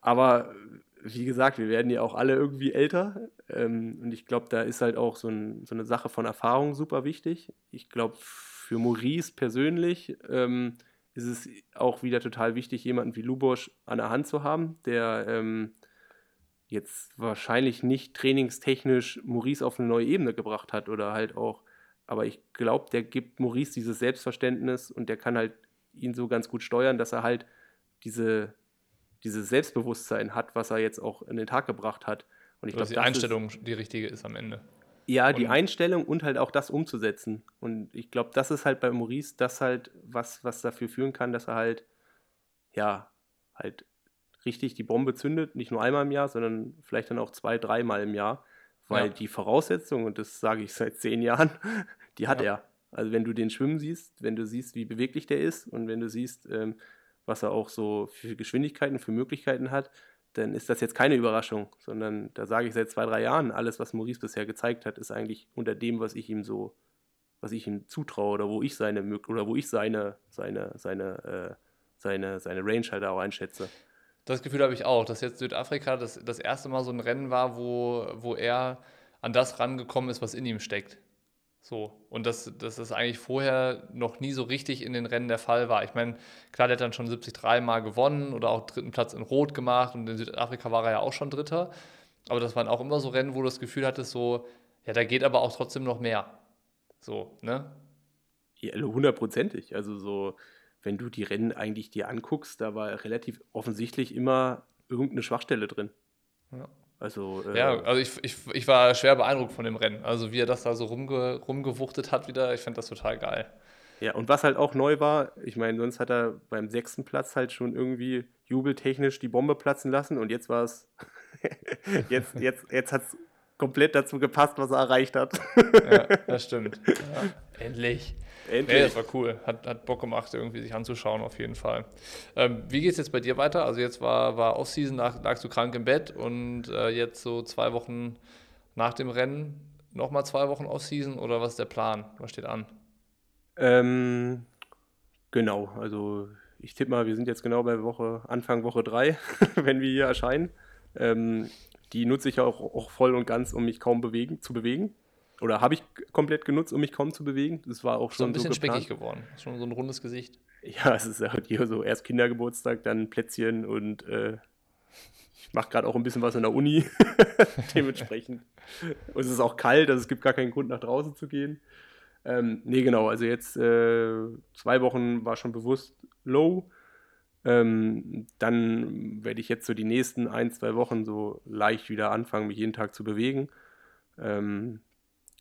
aber wie gesagt, wir werden ja auch alle irgendwie älter. Ähm, und ich glaube, da ist halt auch so, ein, so, eine Sache von Erfahrung super wichtig. Ich glaube, für Maurice persönlich ähm, ist es auch wieder total wichtig, jemanden wie Lubosch an der Hand zu haben, der ähm, jetzt wahrscheinlich nicht trainingstechnisch Maurice auf eine neue Ebene gebracht hat oder halt auch aber ich glaube, der gibt Maurice dieses Selbstverständnis und der kann halt ihn so ganz gut steuern, dass er halt diese, dieses Selbstbewusstsein hat, was er jetzt auch in den Tag gebracht hat. Und ich glaube, die Einstellung ist, die richtige ist am Ende. Ja, und die Einstellung und halt auch das umzusetzen. Und ich glaube, das ist halt bei Maurice das halt, was, was dafür führen kann, dass er halt, ja, halt richtig die Bombe zündet, nicht nur einmal im Jahr, sondern vielleicht dann auch zwei, dreimal im Jahr. Weil ja. die Voraussetzung, und das sage ich seit zehn Jahren, die hat ja. er. Also wenn du den schwimmen siehst, wenn du siehst, wie beweglich der ist und wenn du siehst, ähm, was er auch so für Geschwindigkeiten, für Möglichkeiten hat, dann ist das jetzt keine Überraschung, sondern da sage ich seit zwei, drei Jahren, alles, was Maurice bisher gezeigt hat, ist eigentlich unter dem, was ich ihm so, was ich ihm zutraue oder wo ich seine oder wo ich seine, seine, seine, äh, seine, seine Range halt auch einschätze. Das Gefühl habe ich auch, dass jetzt Südafrika das, das erste Mal so ein Rennen war, wo, wo er an das rangekommen ist, was in ihm steckt. So, und dass, dass das eigentlich vorher noch nie so richtig in den Rennen der Fall war. Ich meine, klar, der hat dann schon 73 Mal gewonnen oder auch dritten Platz in Rot gemacht und in Südafrika war er ja auch schon Dritter. Aber das waren auch immer so Rennen, wo du das Gefühl hattest, so, ja, da geht aber auch trotzdem noch mehr. So, ne? Ja, hundertprozentig. Also so, wenn du die Rennen eigentlich dir anguckst, da war relativ offensichtlich immer irgendeine Schwachstelle drin. Ja. Also, äh, ja, also ich, ich, ich war schwer beeindruckt von dem Rennen. Also wie er das da so rumge, rumgewuchtet hat wieder, ich fand das total geil. Ja, und was halt auch neu war, ich meine, sonst hat er beim sechsten Platz halt schon irgendwie jubeltechnisch die Bombe platzen lassen und jetzt war es, jetzt, jetzt, jetzt hat es komplett dazu gepasst, was er erreicht hat. ja, das stimmt. Ja, endlich. Endlich. Nee, das war cool. Hat, hat Bock gemacht, irgendwie sich anzuschauen, auf jeden Fall. Ähm, wie geht es jetzt bei dir weiter? Also jetzt war, war Off-Season, lagst du krank im Bett und äh, jetzt so zwei Wochen nach dem Rennen nochmal zwei Wochen Off-Season oder was ist der Plan? Was steht an? Ähm, genau, also ich tippe mal, wir sind jetzt genau bei Woche, Anfang Woche 3, wenn wir hier erscheinen. Ähm, die nutze ich auch, auch voll und ganz, um mich kaum bewegen, zu bewegen oder habe ich komplett genutzt, um mich kaum zu bewegen. Das war auch schon so ein bisschen so speckig geworden. Schon so ein rundes Gesicht. Ja, es ist halt hier so erst Kindergeburtstag, dann Plätzchen und äh, ich mache gerade auch ein bisschen was in der Uni. Dementsprechend. Und es ist auch kalt, also es gibt gar keinen Grund, nach draußen zu gehen. Ähm, nee, genau, also jetzt äh, zwei Wochen war schon bewusst low. Ähm, dann werde ich jetzt so die nächsten ein, zwei Wochen so leicht wieder anfangen, mich jeden Tag zu bewegen. Ähm,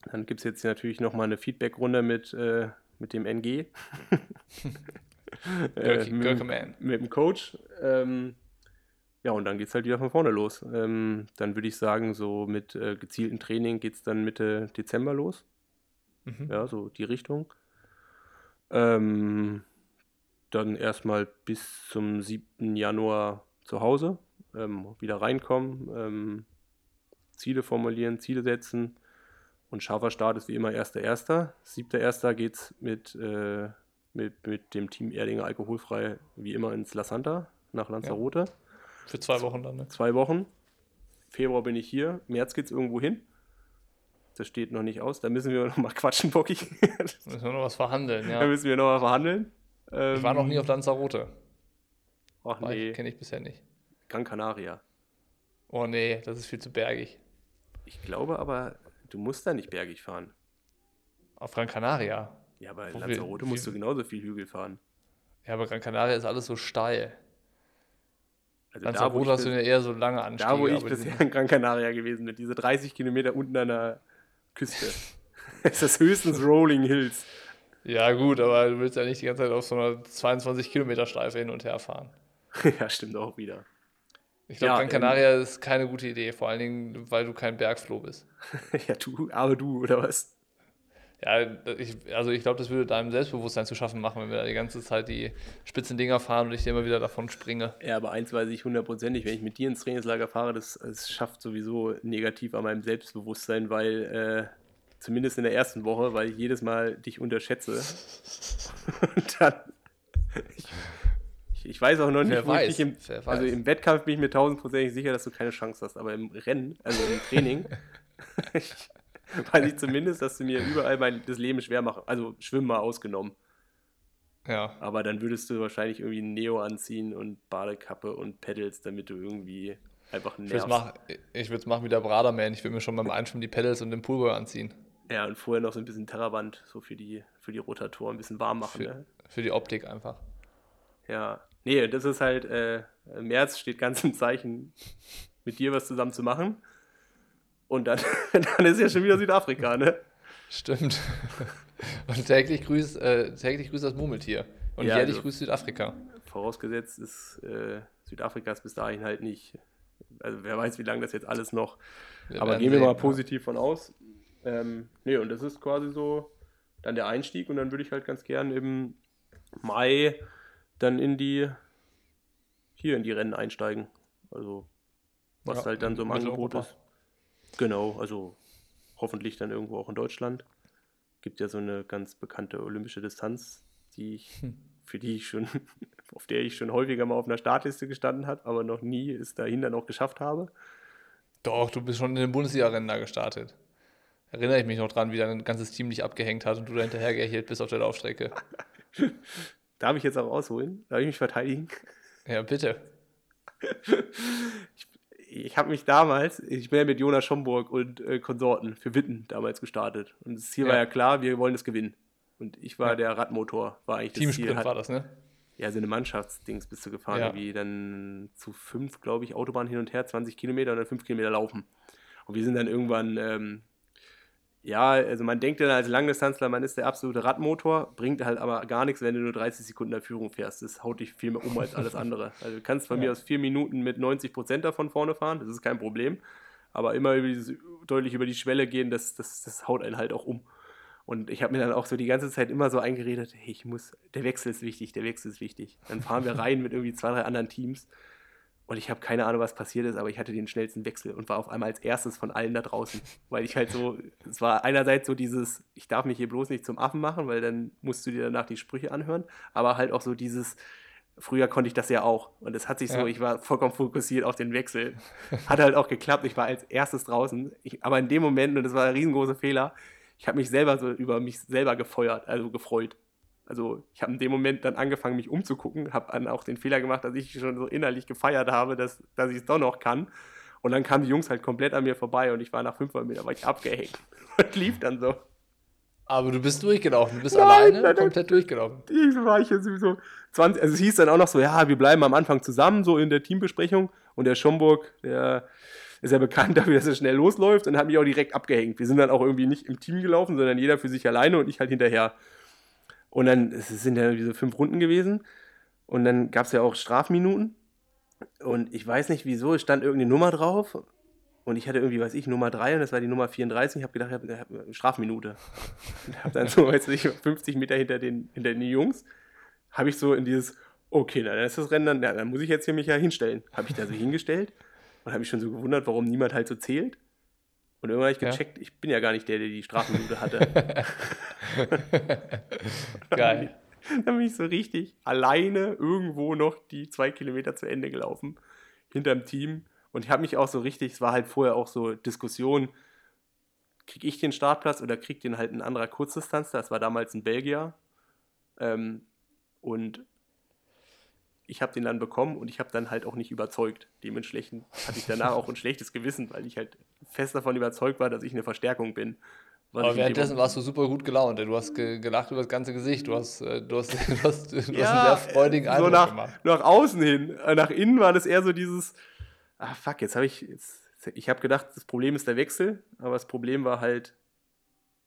dann gibt es jetzt natürlich nochmal eine Feedback-Runde mit, äh, mit dem NG. äh, mit, mit, dem Coach. Ähm, ja, und dann geht es halt wieder von vorne los. Ähm, dann würde ich sagen, so mit äh, gezieltem Training geht es dann Mitte Dezember los. Mhm. Ja, so die Richtung. Ähm, dann erstmal bis zum 7. Januar zu Hause. Ähm, wieder reinkommen, ähm, Ziele formulieren, Ziele setzen und scharfer Start ist wie immer 1.1. 7.1. geht es mit, äh, mit, mit dem Team Erdinger alkoholfrei wie immer ins La Santa nach Lanzarote. Ja. Für zwei Wochen dann, ne? Zwei Wochen. Februar bin ich hier. März geht es irgendwo hin. Das steht noch nicht aus. Da müssen wir noch mal quatschen, Bocky. müssen wir noch was verhandeln, ja. Da müssen wir noch mal verhandeln. ich war noch nie ähm, auf Lanzarote. Ach nee. Kenne ich bisher nicht. Gran Canaria. Oh nee, das ist viel zu bergig. Ich glaube aber, Du musst da nicht bergig fahren. Auf Gran Canaria. Ja, aber in Lanzarote musst du genauso viel Hügel fahren. Ja, aber Gran Canaria ist alles so steil. Also Lanzarote da, hast du ja eher so lange Anstiege. Da, wo ich bisher in Gran Canaria gewesen bin, diese 30 Kilometer unten an der Küste. ist das höchstens Rolling Hills. Ja, gut, aber du willst ja nicht die ganze Zeit auf so einer 22 Kilometer Streife hin und her fahren. ja, stimmt auch wieder. Ich glaube, ja, Gran Canaria ähm, ist keine gute Idee, vor allen Dingen, weil du kein Bergfloh bist. ja, du, aber du, oder was? Ja, ich, also ich glaube, das würde deinem Selbstbewusstsein zu schaffen machen, wenn wir da die ganze Zeit die spitzen Dinger fahren und ich immer wieder davon springe. Ja, aber eins weiß ich hundertprozentig, wenn ich mit dir ins Trainingslager fahre, das, das schafft sowieso negativ an meinem Selbstbewusstsein, weil äh, zumindest in der ersten Woche, weil ich jedes Mal dich unterschätze. und dann. Ich, ich, weiß auch noch nicht, Wer wo weiß. Im, also im Wettkampf bin ich mir tausendprozentig sicher, dass du keine Chance hast, aber im Rennen, also im Training, weiß ich zumindest, dass du mir überall mein, das Leben schwer machst. Also Schwimmen mal ausgenommen. Ja. Aber dann würdest du wahrscheinlich irgendwie ein Neo anziehen und Badekappe und Pedals, damit du irgendwie einfach nervst. Ich würde es machen wie der Braderman. Ich würde mir schon beim Einschwimmen die Pedals und den Poolboy anziehen. Ja, und vorher noch so ein bisschen Terraband, so für die, für die Rotatoren ein bisschen warm machen. Für, ne? für die Optik einfach. Ja. Nee, das ist halt, äh, März steht ganz im Zeichen, mit dir was zusammen zu machen. Und dann, dann ist ja schon wieder Südafrika, ne? Stimmt. Und täglich grüßt, äh, täglich grüßt das Murmeltier. Und Ja, jährlich also- grüßt Südafrika. Vorausgesetzt ist äh, Südafrika ist bis dahin halt nicht. Also wer weiß, wie lange das jetzt alles noch. Wir Aber gehen wir mal ja. positiv von aus. Ähm, nee, und das ist quasi so dann der Einstieg und dann würde ich halt ganz gern im Mai dann in die hier in die Rennen einsteigen. Also was Ja, halt dann so im Angebot ist. Genau, also hoffentlich dann irgendwo auch in Deutschland. Gibt ja so eine ganz bekannte olympische Distanz, die ich, Hm. für die ich schon, auf der ich schon häufiger mal auf einer Startliste gestanden habe, aber noch nie es dahin dann auch geschafft habe. Doch, du bist schon in den Bundesliga-Rennen da gestartet. Erinnere ich mich noch dran, wie dein ganzes Team dich abgehängt hat und du da hinterher gehielt bist auf der Laufstrecke. Darf ich jetzt auch ausholen? Darf ich mich verteidigen? Ja, bitte. Ich habe mich damals, ich bin ja mit Jonas Schomburg und äh, Konsorten für Witten damals gestartet. Und das Ziel war Ja. ja klar, wir wollen es gewinnen. Und ich war Ja. der Radmotor, war eigentlich das Teamsprint Ziel. Hat, war das, ne? ja, so eine Mannschaftsdings bist du gefahren, Ja. irgendwie dann zu fünf, glaube ich, Autobahn hin und her, 20 Kilometer und dann fünf Kilometer laufen. Und wir sind dann irgendwann, ähm, ja, also man denkt dann als Langdistanzler, man ist der absolute Radmotor, bringt halt aber gar nichts, wenn du nur 30 Sekunden der Führung fährst. Das haut dich viel mehr um als alles andere. Also du kannst von Ja. mir aus vier Minuten mit 90 Prozent davon vorne fahren, das ist kein Problem. Aber immer über dieses, deutlich über die Schwelle gehen, das, das, das haut einen halt auch um. Und ich habe mir dann auch so die ganze Zeit immer so eingeredet, hey, ich muss, der Wechsel ist wichtig, der Wechsel ist wichtig. Dann fahren wir rein mit irgendwie zwei, drei anderen Teams. Und ich habe keine Ahnung, was passiert ist, aber ich hatte den schnellsten Wechsel und war auf einmal als erstes von allen da draußen. Weil ich halt so, es war einerseits so dieses, ich darf mich hier bloß nicht zum Affen machen, weil dann musst du dir danach die Sprüche anhören, aber halt auch so dieses, früher konnte ich das ja auch. Und es hat sich so, Ja. ich war vollkommen fokussiert auf den Wechsel. Hat halt auch geklappt, ich war als erstes draußen. Ich, aber in dem Moment, und das war ein riesengroßer Fehler, ich habe mich selber so über mich selber gefeuert, also gefreut. Also ich habe in dem Moment dann angefangen, mich umzugucken, habe dann auch den Fehler gemacht, dass ich schon so innerlich gefeiert habe, dass, dass ich es doch noch kann. Und dann kamen die Jungs halt komplett an mir vorbei und ich war nach 500 Meter war ich abgehängt und lief dann so. Aber du bist durchgelaufen. Du bist Nein, alleine nein, nein. komplett durchgelaufen. Ich war ich jetzt sowieso 20, also es hieß dann auch noch so, ja, wir bleiben am Anfang zusammen, so in der Teambesprechung. Und der Schomburg, der ist ja bekannt dafür, dass er schnell losläuft und hat mich auch direkt abgehängt. Wir sind dann auch irgendwie nicht im Team gelaufen, sondern jeder für sich alleine und ich halt hinterher. Und dann, es sind ja diese fünf Runden gewesen. Und dann gab es ja auch Strafminuten. Und ich weiß nicht wieso, es stand irgendeine Nummer drauf. Und ich hatte irgendwie, weiß ich, Nummer 3 und das war die Nummer 34. Ich habe gedacht, ich hab eine Strafminute. Und habe dann so, weiß ich, 50 Meter hinter den, hinter den Jungs, habe ich so in dieses, okay, dann ist das Rennen, dann, dann muss ich jetzt hier mich ja hinstellen. Habe ich da so hingestellt und habe mich schon so gewundert, warum niemand halt so zählt. Und irgendwann habe ich Ja. gecheckt, ich bin ja gar nicht der, der die Strafminute hatte. Geil. Dann bin ich so richtig alleine irgendwo noch die zwei Kilometer zu Ende gelaufen, hinterm Team. Und ich habe mich auch so richtig, es war halt vorher auch so Diskussion, kriege ich den Startplatz oder kriegt den halt ein anderer Kurzdistanzler? Das war damals ein Belgier. Ähm, und ich habe den dann bekommen und ich habe dann halt auch nicht überzeugt. Dementsprechend hatte ich danach auch ein schlechtes Gewissen, weil ich halt fest davon überzeugt war, dass ich eine Verstärkung bin. Was Aber währenddessen warst du super gut gelaunt. Du hast ge gelacht über das ganze Gesicht. Du hast, äh, du hast, du hast, du hast einen sehr freudigen so Eindruck nach, gemacht. nach außen hin. Äh, Nach innen war das eher so dieses, ah fuck, jetzt habe ich, jetzt, ich habe gedacht, das Problem ist der Wechsel, aber das Problem war halt,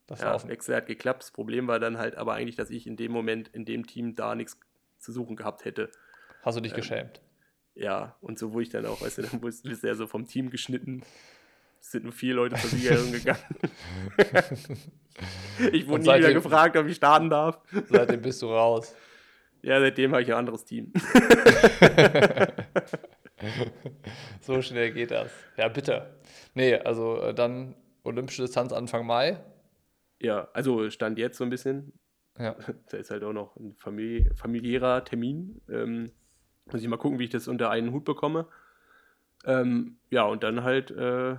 Das ja, Laufen. Wechsel hat geklappt. Das Problem war dann halt aber eigentlich, dass ich in dem Moment, in dem Team da nichts zu suchen gehabt hätte. Hast du dich Ähm, geschämt. Ja, und so wurde ich dann auch, weißt du, dann bist du ja so vom Team geschnitten. Es sind nur vier Leute zur Siegerehrung gegangen. ich wurde nie wieder seitdem- gefragt, ob ich starten darf. Seitdem bist du raus. Ja, seitdem habe ich ein anderes Team. So schnell geht das. Ja, bitte. Nee, also äh, dann olympische Distanz Anfang Mai. Ja, also stand jetzt so ein bisschen. Ja. Da ist halt auch noch ein famili familiärer Termin. Ähm, muss ich mal gucken, wie ich das unter einen Hut bekomme. Ähm, ja, und dann halt äh,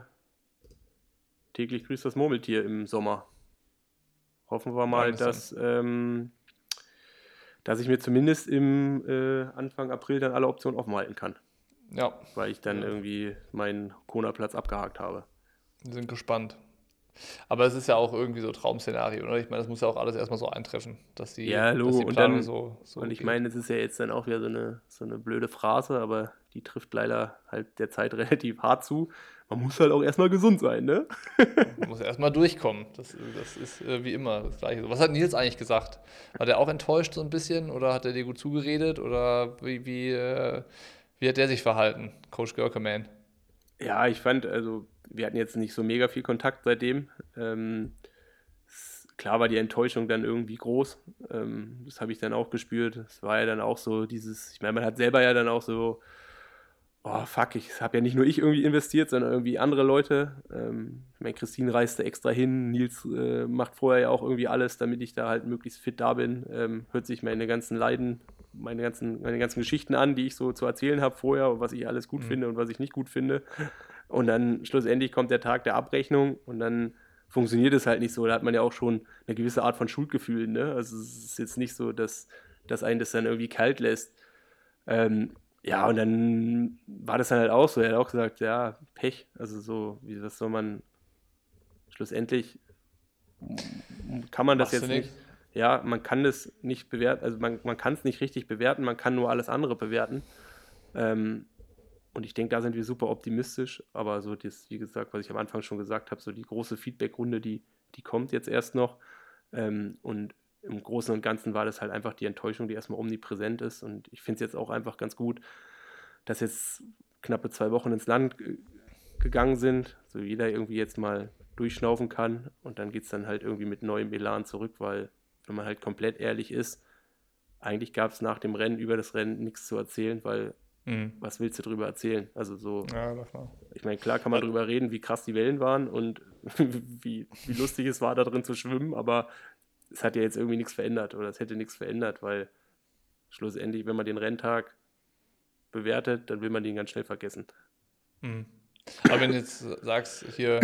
täglich grüßt das Murmeltier im Sommer. Hoffen wir mal, Langsam. dass, ähm, dass ich mir zumindest im äh, Anfang April dann alle Optionen offen halten kann, Ja, weil ich dann Ja. irgendwie meinen Kona-Platz abgehakt habe. wir sind gespannt. Aber es ist ja auch irgendwie so Traum-Szenario, oder? Ich meine, das muss ja auch alles erstmal so eintreffen, dass die, Ja, Logo. dass die Und dann- so, so und ich geht. meine, es ist ja jetzt dann auch wieder so eine, so eine blöde Phrase, aber die trifft leider halt derzeit relativ hart zu. Man muss halt auch erstmal gesund sein, ne? Man muss erstmal durchkommen. Das, das ist äh, wie immer das Gleiche. Was hat Nils eigentlich gesagt? War der auch enttäuscht so ein bisschen oder hat er dir gut zugeredet oder wie, wie, äh, wie hat der sich verhalten, Coach Görkeman? Ja, ich fand, also wir hatten jetzt nicht so mega viel Kontakt seitdem. Ähm, klar war die Enttäuschung dann irgendwie groß. Ähm, das habe ich dann auch gespürt. Es war ja dann auch so dieses, ich meine, man hat selber ja dann auch so, oh fuck, ich habe ja nicht nur ich irgendwie investiert, sondern irgendwie andere Leute. Ähm, ich meine, Christine reiste extra hin, Nils äh, macht vorher ja auch irgendwie alles, damit ich da halt möglichst fit da bin. Ähm, hört sich meine ganzen Leiden, meine ganzen, meine ganzen Geschichten an, die ich so zu erzählen habe vorher, was ich alles gut Mhm. finde und was ich nicht gut finde. Und dann schlussendlich kommt der Tag der Abrechnung und dann funktioniert es halt nicht so. Da hat man ja auch schon eine gewisse Art von Schuldgefühl. Ne? Also es ist jetzt nicht so, dass, dass einen das dann irgendwie kalt lässt. Ähm, ja, und dann war das dann halt auch so. Er hat auch gesagt, ja, Pech. Also so, wie was soll man schlussendlich kann man das Machst jetzt nicht. Ja, man kann das nicht bewerten, also man, man kann es nicht richtig bewerten, man kann nur alles andere bewerten. Ähm, und ich denke, da sind wir super optimistisch, aber so das, wie gesagt, was ich am Anfang schon gesagt habe, so die große Feedback-Runde, die, die kommt jetzt erst noch. Ähm, und im Großen und Ganzen war das halt einfach die Enttäuschung, die erstmal omnipräsent ist. Und ich finde es jetzt auch einfach ganz gut, dass jetzt knappe zwei Wochen ins Land ge- gegangen sind, so jeder irgendwie jetzt mal durchschnaufen kann und dann geht es dann halt irgendwie mit neuem Elan zurück, weil, wenn man halt komplett ehrlich ist, eigentlich gab es nach dem Rennen, über das Rennen nichts zu erzählen, weil Mhm. was willst du drüber erzählen? Also so, Ja, ich meine, klar kann man drüber reden, wie krass die Wellen waren und wie, wie lustig es war, da drin zu schwimmen, aber es hat ja jetzt irgendwie nichts verändert oder es hätte nichts verändert, weil schlussendlich, wenn man den Renntag bewertet, dann will man den ganz schnell vergessen. Mhm. Aber wenn du jetzt sagst, hier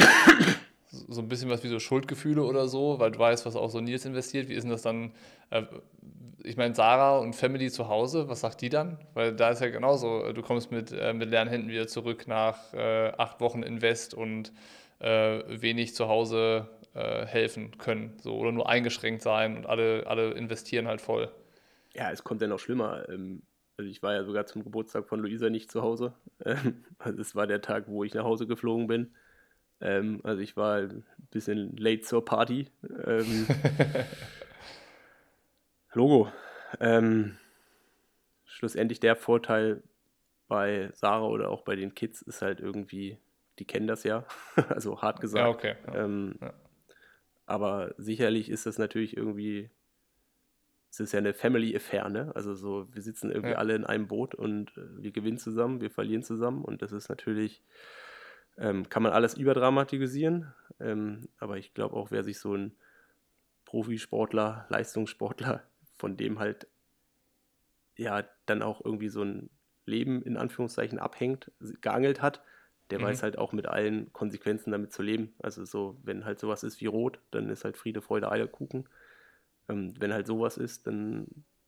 so ein bisschen was wie so Schuldgefühle oder so, weil du weißt, was auch so Nils investiert, wie ist denn das dann? Äh, ich meine, Sarah und Family zu Hause, was sagt die dann? Weil da ist ja genauso, du kommst mit, äh, mit leeren Händen wieder zurück nach äh, acht Wochen Invest und äh, wenig zu Hause äh, helfen können, so oder nur eingeschränkt sein und alle, alle investieren halt voll. Ja, es kommt ja noch schlimmer. Ähm, Also ich war ja sogar zum Geburtstag von Luisa nicht zu Hause. Ähm, Also es war der Tag, wo ich nach Hause geflogen bin. Ähm, Also ich war ein bisschen late zur Party. Logo. Ähm, Schlussendlich der Vorteil bei Sarah oder auch bei den Kids ist halt irgendwie, die kennen das ja. Also hart gesagt. Ja, okay. Ja. Ähm, Ja. Aber sicherlich ist das natürlich irgendwie, es ist ja eine Family Affair, ne? Also so, wir sitzen irgendwie Ja. alle in einem Boot und äh, wir gewinnen zusammen, wir verlieren zusammen und das ist natürlich, ähm, kann man alles überdramatisieren, ähm, aber ich glaube auch, wer sich so ein Profisportler, Leistungssportler, von dem halt ja dann auch irgendwie so ein Leben in Anführungszeichen abhängt, geangelt hat, der Mhm. weiß halt auch mit allen Konsequenzen damit zu leben. Also so, wenn halt sowas ist wie Rot, dann ist halt Friede, Freude, Eierkuchen. Ähm, wenn halt sowas ist, dann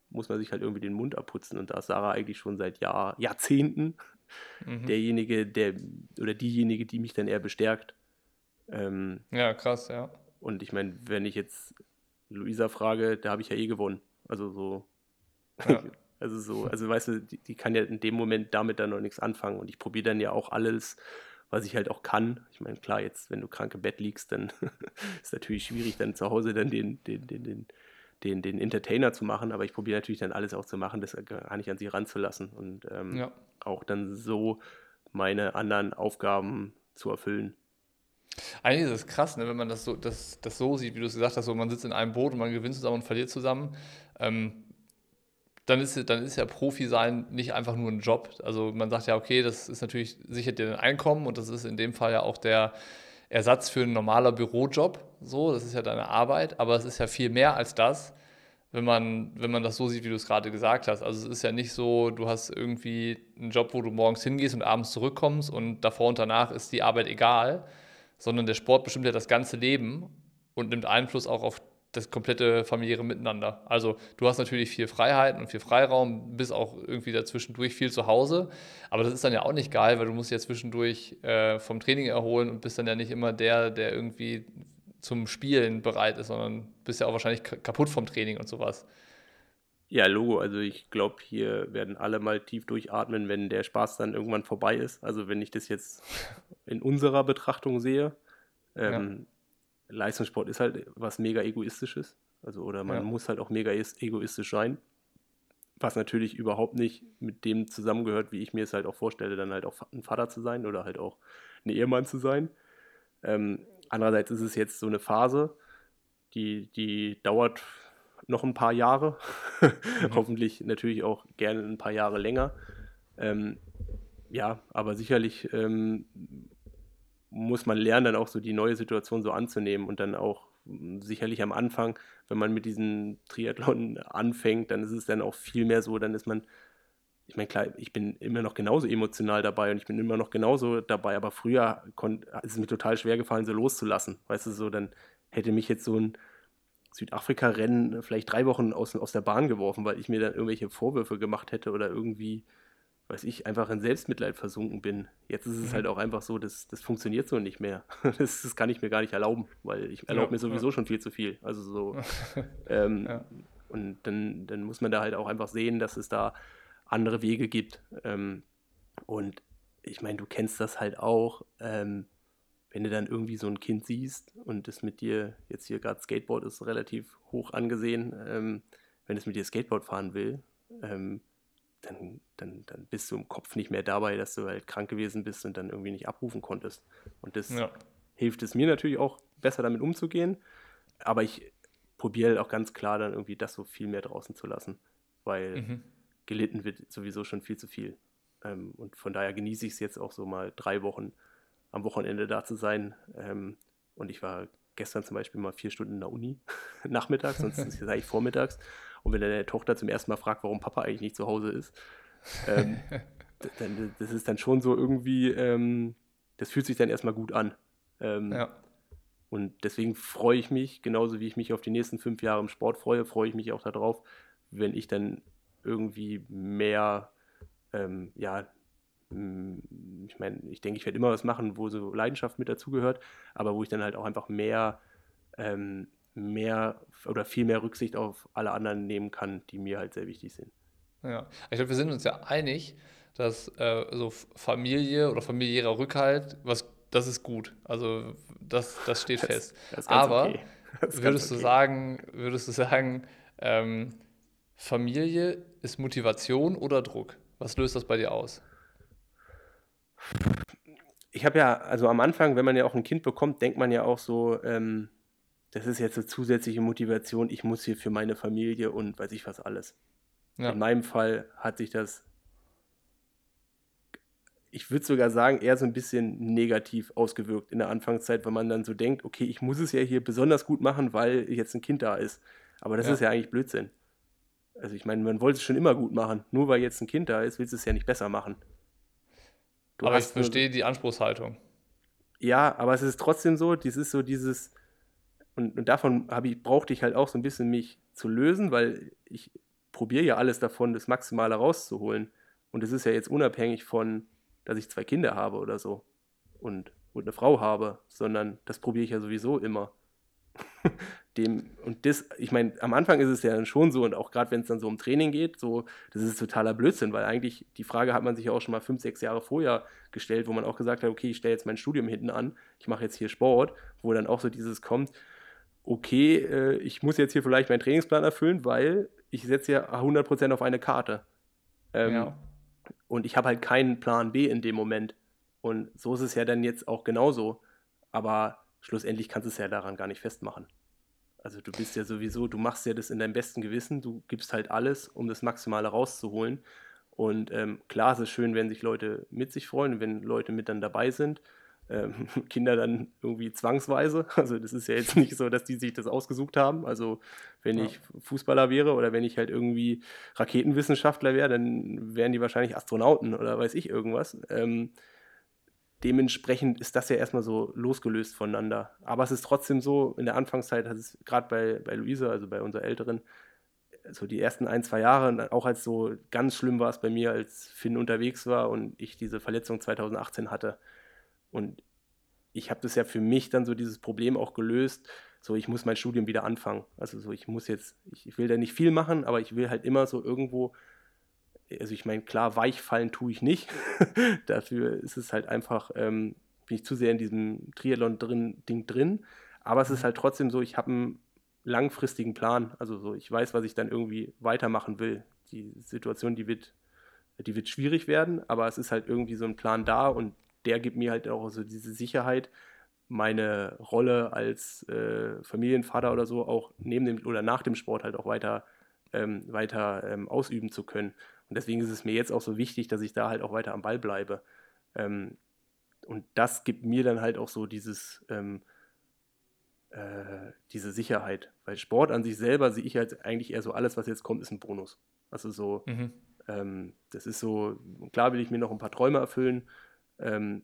muss man sich halt irgendwie den Mund abputzen. Und da ist Sarah eigentlich schon seit Jahr, Jahrzehnten Mhm. derjenige, der oder diejenige, die mich dann eher bestärkt. Ähm, ja, krass, ja. und ich meine, wenn ich jetzt Luisa frage, da habe ich ja eh gewonnen. Also so. Ja. Also so, also weißt du, die, die kann ja in dem Moment damit dann noch nichts anfangen. Und ich probiere dann ja auch alles, was ich halt auch kann. Ich meine, klar, jetzt, wenn du krank im Bett liegst, dann ist natürlich schwierig, dann zu Hause dann den, den, den, den, den, den Entertainer zu machen, aber ich probiere natürlich dann alles auch zu machen, das gar nicht an sie ranzulassen und ähm, Ja. auch dann so meine anderen Aufgaben zu erfüllen. Eigentlich ist es krass, ne, wenn man das so, das, das so sieht, wie du es gesagt hast, so man sitzt in einem Boot und man gewinnt zusammen und verliert zusammen. Ähm, dann ist, dann ist ja Profi sein nicht einfach nur ein Job. Also man sagt ja, okay, das ist natürlich sichert dir ein Einkommen und das ist in dem Fall ja auch der Ersatz für ein normaler Bürojob. So, das ist ja deine Arbeit, aber es ist ja viel mehr als das, wenn man, wenn man das so sieht, wie du es gerade gesagt hast. Also es ist ja nicht so, du hast irgendwie einen Job, wo du morgens hingehst und abends zurückkommst und davor und danach ist die Arbeit egal, sondern der Sport bestimmt ja das ganze Leben und nimmt Einfluss auch auf das komplette familiäre Miteinander. Also du hast natürlich viel Freiheit und viel Freiraum, bist auch irgendwie dazwischendurch viel zu Hause, aber das ist dann ja auch nicht geil, weil du musst ja zwischendurch äh, vom Training erholen und bist dann ja nicht immer der, der irgendwie zum Spielen bereit ist, sondern bist ja auch wahrscheinlich kaputt vom Training und sowas. Ja, Logo. Also ich glaube, hier werden alle mal tief durchatmen, wenn der Spaß dann irgendwann vorbei ist. Also wenn ich das jetzt in unserer Betrachtung sehe, ähm, ja. Leistungssport ist halt was mega egoistisches. Also oder man ja. muss halt auch mega egoistisch sein. Was natürlich überhaupt nicht mit dem zusammengehört, wie ich mir es halt auch vorstelle, dann halt auch ein Vater zu sein oder halt auch ein Ehemann zu sein. Ähm, andererseits ist es jetzt so eine Phase, die, die dauert noch ein paar Jahre. Mhm. Hoffentlich natürlich auch gerne ein paar Jahre länger. Ähm, ja, aber sicherlich ähm, muss man lernen, dann auch so die neue Situation so anzunehmen und dann auch hm, sicherlich am Anfang, wenn man mit diesem Triathlon anfängt, dann ist es dann auch viel mehr so, dann ist man, ich meine, klar, ich bin immer noch genauso emotional dabei und ich bin immer noch genauso dabei, aber früher konnt, ist es mir total schwer gefallen, so loszulassen. Weißt du, so, dann hätte mich jetzt so ein Südafrika-Rennen vielleicht drei Wochen aus, aus der Bahn geworfen, weil ich mir dann irgendwelche Vorwürfe gemacht hätte oder irgendwie, weiß ich, einfach in Selbstmitleid versunken bin. Jetzt ist es mhm. halt auch einfach so, das, das funktioniert so nicht mehr. Das, das kann ich mir gar nicht erlauben, weil ich erlaube ja, mir sowieso ja. schon viel zu viel. Also so. ähm, ja. Und dann, dann muss man da halt auch einfach sehen, dass es da andere Wege gibt. Ähm, und ich meine, du kennst das halt auch. Ähm, wenn du dann irgendwie so ein Kind siehst und es mit dir, jetzt hier gerade Skateboard ist relativ hoch angesehen, ähm, wenn es mit dir Skateboard fahren will, ähm, dann, dann, dann bist du im Kopf nicht mehr dabei, dass du halt krank gewesen bist und dann irgendwie nicht abrufen konntest. Und das ja. hilft es mir natürlich auch besser damit umzugehen, aber ich probiere halt auch ganz klar dann irgendwie das so viel mehr draußen zu lassen, weil mhm. gelitten wird sowieso schon viel zu viel. Ähm, und von daher genieße ich es jetzt auch so mal drei Wochen am Wochenende da zu sein. Ähm, und ich war gestern zum Beispiel mal vier Stunden in der Uni nachmittags, sonst ist es eigentlich vormittags. Und wenn deine Tochter zum ersten Mal fragt, warum Papa eigentlich nicht zu Hause ist, ähm, dann, das ist dann schon so irgendwie, ähm, das fühlt sich dann erstmal gut an. Ähm, ja. Und deswegen freue ich mich, genauso wie ich mich auf die nächsten fünf Jahre im Sport freue, freue ich mich auch darauf, wenn ich dann irgendwie mehr ähm, ja, ich meine, ich denke, ich werde immer was machen, wo so Leidenschaft mit dazugehört, aber wo ich dann halt auch einfach mehr, ähm, mehr oder viel mehr Rücksicht auf alle anderen nehmen kann, die mir halt sehr wichtig sind. Ja, ich glaube, wir sind uns ja einig, dass äh, so Familie oder familiärer Rückhalt, was, das ist gut. Also das, das steht das, fest. Das aber okay. würdest okay. du sagen, würdest du sagen, ähm, Familie ist Motivation oder Druck? Was löst das bei dir aus? Ich habe ja, also am Anfang, wenn man ja auch ein Kind bekommt, denkt man ja auch so, ähm, das ist jetzt eine zusätzliche Motivation, ich muss hier für meine Familie und weiß ich was alles. Ja. In meinem Fall hat sich das, ich würde sogar sagen, eher so ein bisschen negativ ausgewirkt in der Anfangszeit, weil man dann so denkt, okay, ich muss es ja hier besonders gut machen, weil jetzt ein Kind da ist. Aber das ja. ist ja eigentlich Blödsinn. Also ich meine, man wollte es schon immer gut machen. Nur weil jetzt ein Kind da ist, willst du es ja nicht besser machen. Du aber ich verstehe die Anspruchshaltung. Ja, aber es ist trotzdem so, das ist so dieses, und, und davon ich, brauchte ich halt auch so ein bisschen mich zu lösen, weil ich probiere ja alles davon, das Maximale rauszuholen. Und es ist ja jetzt unabhängig von, dass ich zwei Kinder habe oder so und, und eine Frau habe, sondern das probiere ich ja sowieso immer. dem, und das, ich meine, am Anfang ist es ja dann schon so, und auch gerade wenn es dann so um Training geht, so, das ist totaler Blödsinn, weil eigentlich die Frage hat man sich ja auch schon mal fünf, sechs Jahre vorher gestellt, wo man auch gesagt hat, okay, ich stelle jetzt mein Studium hinten an, ich mache jetzt hier Sport, wo dann auch so dieses kommt, okay, äh, ich muss jetzt hier vielleicht meinen Trainingsplan erfüllen, weil ich setze ja 100% auf eine Karte. Ähm, ja. Und ich habe halt keinen Plan B in dem Moment. Und so ist es ja dann jetzt auch genauso. Aber schlussendlich kannst du es ja daran gar nicht festmachen. Also du bist ja sowieso, du machst ja das in deinem besten Gewissen, du gibst halt alles, um das Maximale rauszuholen. Und ähm, klar, es ist schön, wenn sich Leute mit sich freuen, wenn Leute mit dann dabei sind. Ähm, Kinder dann irgendwie zwangsweise. Also das ist ja jetzt nicht so, dass die sich das ausgesucht haben. Also wenn ja. ich Fußballer wäre oder wenn ich halt irgendwie Raketenwissenschaftler wäre, dann wären die wahrscheinlich Astronauten oder weiß ich irgendwas. Ähm, dementsprechend ist das ja erstmal so losgelöst voneinander. Aber es ist trotzdem so, in der Anfangszeit hat es gerade bei, bei Luisa, also bei unserer Älteren, so die ersten ein, zwei Jahre, auch als so ganz schlimm war es bei mir, als Finn unterwegs war und ich diese Verletzung 2018 hatte. Und ich habe das ja für mich dann so dieses Problem auch gelöst, so ich muss mein Studium wieder anfangen. Also so ich muss jetzt, ich, ich will da nicht viel machen, aber ich will halt immer so irgendwo, also ich meine, klar, weichfallen tue ich nicht. Dafür ist es halt einfach, ähm, bin ich zu sehr in diesem Triathlon drin, Ding drin. Aber es ist mhm. halt trotzdem so, ich habe einen langfristigen Plan. Also so, ich weiß, was ich dann irgendwie weitermachen will. Die Situation, die wird, die wird schwierig werden, aber es ist halt irgendwie so ein Plan da und der gibt mir halt auch so diese Sicherheit, meine Rolle als äh, Familienvater oder so auch neben dem oder nach dem Sport halt auch weiter, ähm, weiter ähm, ausüben zu können. Und deswegen ist es mir jetzt auch so wichtig, dass ich da halt auch weiter am Ball bleibe. Ähm, und das gibt mir dann halt auch so dieses, ähm, äh, diese Sicherheit. Weil Sport an sich selber sehe ich halt eigentlich eher so, alles, was jetzt kommt, ist ein Bonus. Also so, mhm. ähm, das ist so, klar will ich mir noch ein paar Träume erfüllen, ähm,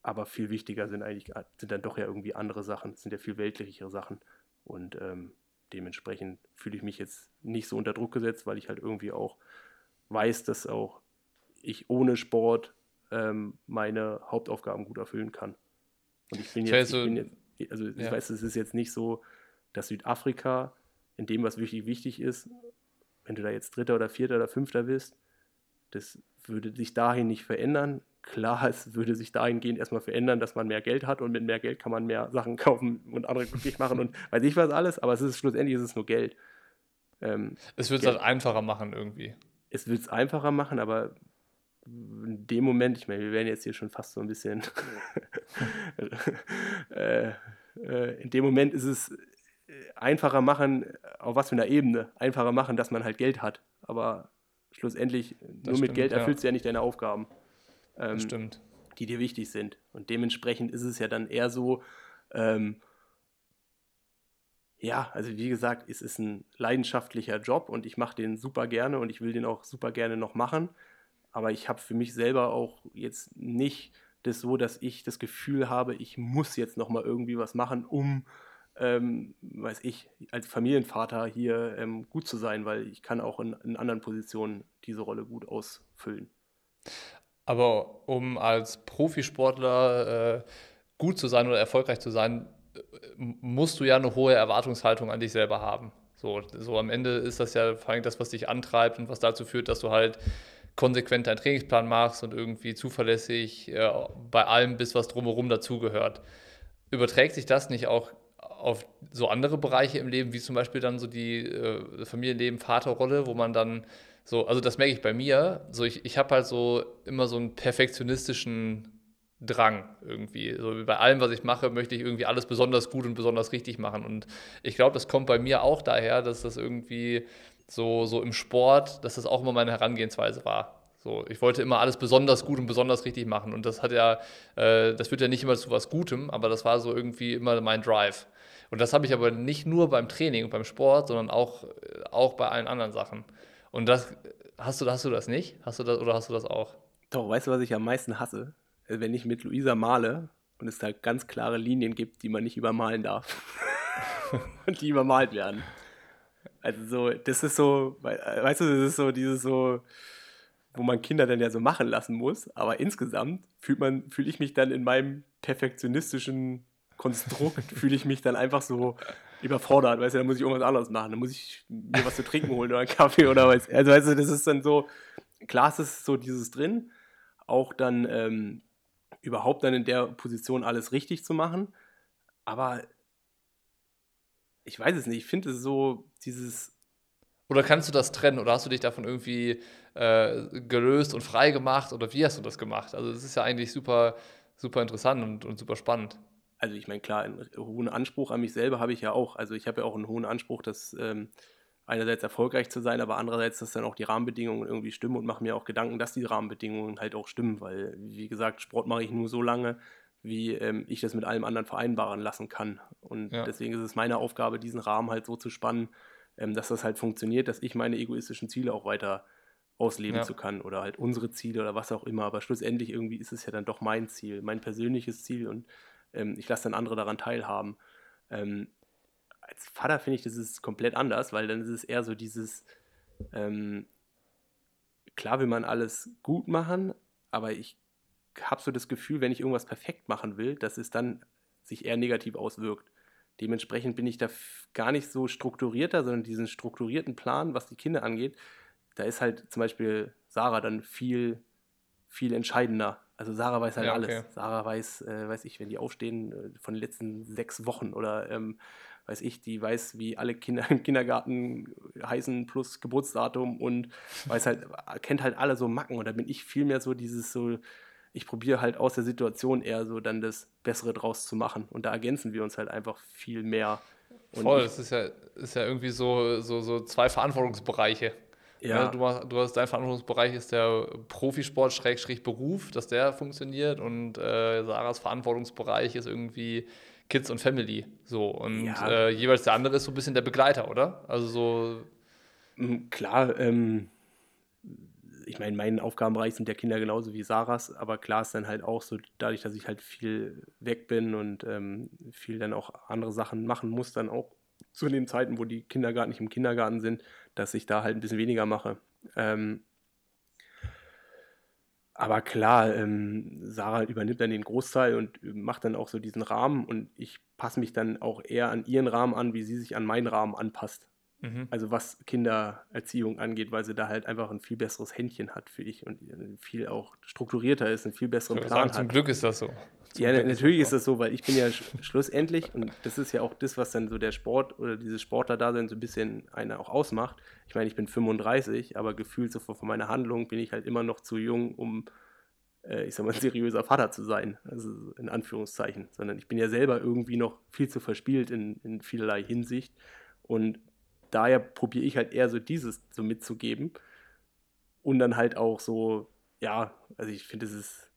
aber viel wichtiger sind eigentlich, sind dann doch ja irgendwie andere Sachen, sind ja viel weltlichere Sachen. Und ähm, dementsprechend fühle ich mich jetzt nicht so unter Druck gesetzt, weil ich halt irgendwie auch weiß, dass auch ich ohne Sport ähm, meine Hauptaufgaben gut erfüllen kann. Und ich bin jetzt, ich bin jetzt also ich ja. weiß, es ist jetzt nicht so, dass Südafrika in dem, was wirklich wichtig ist, wenn du da jetzt Dritter oder Vierter oder Fünfter bist, das würde sich dahin nicht verändern. Klar, es würde sich dahingehend erstmal verändern, dass man mehr Geld hat und mit mehr Geld kann man mehr Sachen kaufen und andere glücklich machen und weiß ich was alles, aber es ist schlussendlich ist es nur Geld. Ähm, es wird es halt einfacher machen irgendwie. Es wird es einfacher machen, aber in dem Moment, ich meine, wir werden jetzt hier schon fast so ein bisschen, äh, äh, in dem Moment ist es einfacher machen, auf was für einer Ebene, einfacher machen, dass man halt Geld hat. Aber schlussendlich, das nur stimmt, mit Geld erfüllst ja. du ja nicht deine Aufgaben, ähm, die dir wichtig sind. Und dementsprechend ist es ja dann eher so, ähm, ja, also wie gesagt, es ist ein leidenschaftlicher Job und ich mache den super gerne und ich will den auch super gerne noch machen. Aber ich habe für mich selber auch jetzt nicht das so, dass ich das Gefühl habe, ich muss jetzt noch mal irgendwie was machen, um, ähm, weiß ich, als Familienvater hier ähm, gut zu sein, weil ich kann auch in, in anderen Positionen diese Rolle gut ausfüllen. Aber um als Profisportler äh, gut zu sein oder erfolgreich zu sein, musst du ja eine hohe Erwartungshaltung an dich selber haben. So, so am Ende ist das ja vor allem das, was dich antreibt und was dazu führt, dass du halt konsequent deinen Trainingsplan machst und irgendwie zuverlässig äh, bei allem bist, was drumherum dazugehört. Überträgt sich das nicht auch auf so andere Bereiche im Leben, wie zum Beispiel dann so die äh, Familienleben, Vaterrolle, wo man dann so, also das merke ich bei mir, so ich, ich habe halt so immer so einen perfektionistischen Drang irgendwie. So bei allem, was ich mache, möchte ich irgendwie alles besonders gut und besonders richtig machen. Und ich glaube, das kommt bei mir auch daher, dass das irgendwie so, so im Sport, dass das auch immer meine Herangehensweise war. So, ich wollte immer alles besonders gut und besonders richtig machen. Und das hat ja, äh, das führt ja nicht immer zu was Gutem, aber das war so irgendwie immer mein Drive. Und das habe ich aber nicht nur beim Training und beim Sport, sondern auch, äh, auch bei allen anderen Sachen. Und das hast du, hast du das nicht? Hast du das oder hast du das auch? Doch, weißt du, was ich am meisten hasse? Wenn ich mit Luisa male und es da ganz klare Linien gibt, die man nicht übermalen darf. und die übermalt werden. Also so, das ist so, weißt du, das ist so dieses so, wo man Kinder dann ja so machen lassen muss. Aber insgesamt fühlt man, fühle ich mich dann in meinem perfektionistischen Konstrukt, fühle ich mich dann einfach so überfordert, weißt du, dann muss ich irgendwas anderes machen. Dann muss ich mir was zu trinken holen oder einen Kaffee oder was. Also weißt du, das ist dann so, klar ist so dieses drin, auch dann ähm, überhaupt dann in der Position alles richtig zu machen. Aber ich weiß es nicht, ich finde es so, dieses. Oder kannst du das trennen oder hast du dich davon irgendwie äh, gelöst und frei gemacht oder wie hast du das gemacht? Also, das ist ja eigentlich super, super interessant und, und super spannend. Also, ich meine, klar, einen hohen Anspruch an mich selber habe ich ja auch. Also, ich habe ja auch einen hohen Anspruch, dass. Ähm, einerseits erfolgreich zu sein, aber andererseits, dass dann auch die Rahmenbedingungen irgendwie stimmen und mache mir auch Gedanken, dass die Rahmenbedingungen halt auch stimmen, weil, wie gesagt, Sport mache ich nur so lange, wie ähm, ich das mit allem anderen vereinbaren lassen kann. Und ja. deswegen ist es meine Aufgabe, diesen Rahmen halt so zu spannen, ähm, dass das halt funktioniert, dass ich meine egoistischen Ziele auch weiter ausleben ja. zu kann oder halt unsere Ziele oder was auch immer. Aber schlussendlich irgendwie ist es ja dann doch mein Ziel, mein persönliches Ziel und ähm, ich lasse dann andere daran teilhaben. Ähm, als Vater finde ich, das ist komplett anders, weil dann ist es eher so dieses, ähm, klar will man alles gut machen, aber ich habe so das Gefühl, wenn ich irgendwas perfekt machen will, dass es dann sich eher negativ auswirkt. Dementsprechend bin ich da gar nicht so strukturierter, sondern diesen strukturierten Plan, was die Kinder angeht, da ist halt zum Beispiel Sarah dann viel, viel entscheidender. Also Sarah weiß halt ja, okay. alles. Sarah weiß, äh, weiß ich, wenn die aufstehen äh, von den letzten sechs Wochen oder ähm, weiß ich, die weiß, wie alle Kinder im Kindergarten heißen plus Geburtsdatum und weiß halt, kennt halt alle so Macken und da bin ich viel mehr so dieses so, ich probiere halt aus der Situation eher so dann das Bessere draus zu machen und da ergänzen wir uns halt einfach viel mehr. Und Voll, das ist ja, ist ja irgendwie so, so, so zwei Verantwortungsbereiche. Ja. Du, du, hast dein Verantwortungsbereich ist der Profisport Beruf, dass der funktioniert und äh, Sarahs Verantwortungsbereich ist irgendwie Kids und Family. So. Und ja. äh, jeweils der andere ist so ein bisschen der Begleiter, oder? Also so. Mm, klar, ähm, ich meine, mein Aufgabenbereich sind ja Kinder genauso wie Sarahs, aber klar ist dann halt auch so, dadurch, dass ich halt viel weg bin und ähm, viel dann auch andere Sachen machen muss, dann auch zu den Zeiten, wo die Kinder gar nicht im Kindergarten sind, dass ich da halt ein bisschen weniger mache. Ähm, aber klar, ähm, Sarah übernimmt dann den Großteil und macht dann auch so diesen Rahmen und ich passe mich dann auch eher an ihren Rahmen an, wie sie sich an meinen Rahmen anpasst. Mhm. Also was Kindererziehung angeht, weil sie da halt einfach ein viel besseres Händchen hat für dich und viel auch strukturierter ist, einen viel besseren Plan sagen, hat. Zum Glück ist das so. Ja, natürlich ist das so, weil ich bin ja sch schlussendlich, und das ist ja auch das, was dann so der Sport oder dieses Sportler-Dasein so ein bisschen einer auch ausmacht. Ich meine, ich bin 35, aber gefühlt so von meiner Handlung bin ich halt immer noch zu jung, um, äh, ich sag mal, ein seriöser Vater zu sein. Also in Anführungszeichen. Sondern ich bin ja selber irgendwie noch viel zu verspielt in, in vielerlei Hinsicht. Und daher probiere ich halt eher so dieses so mitzugeben. Und dann halt auch so, ja, also ich finde, es ist,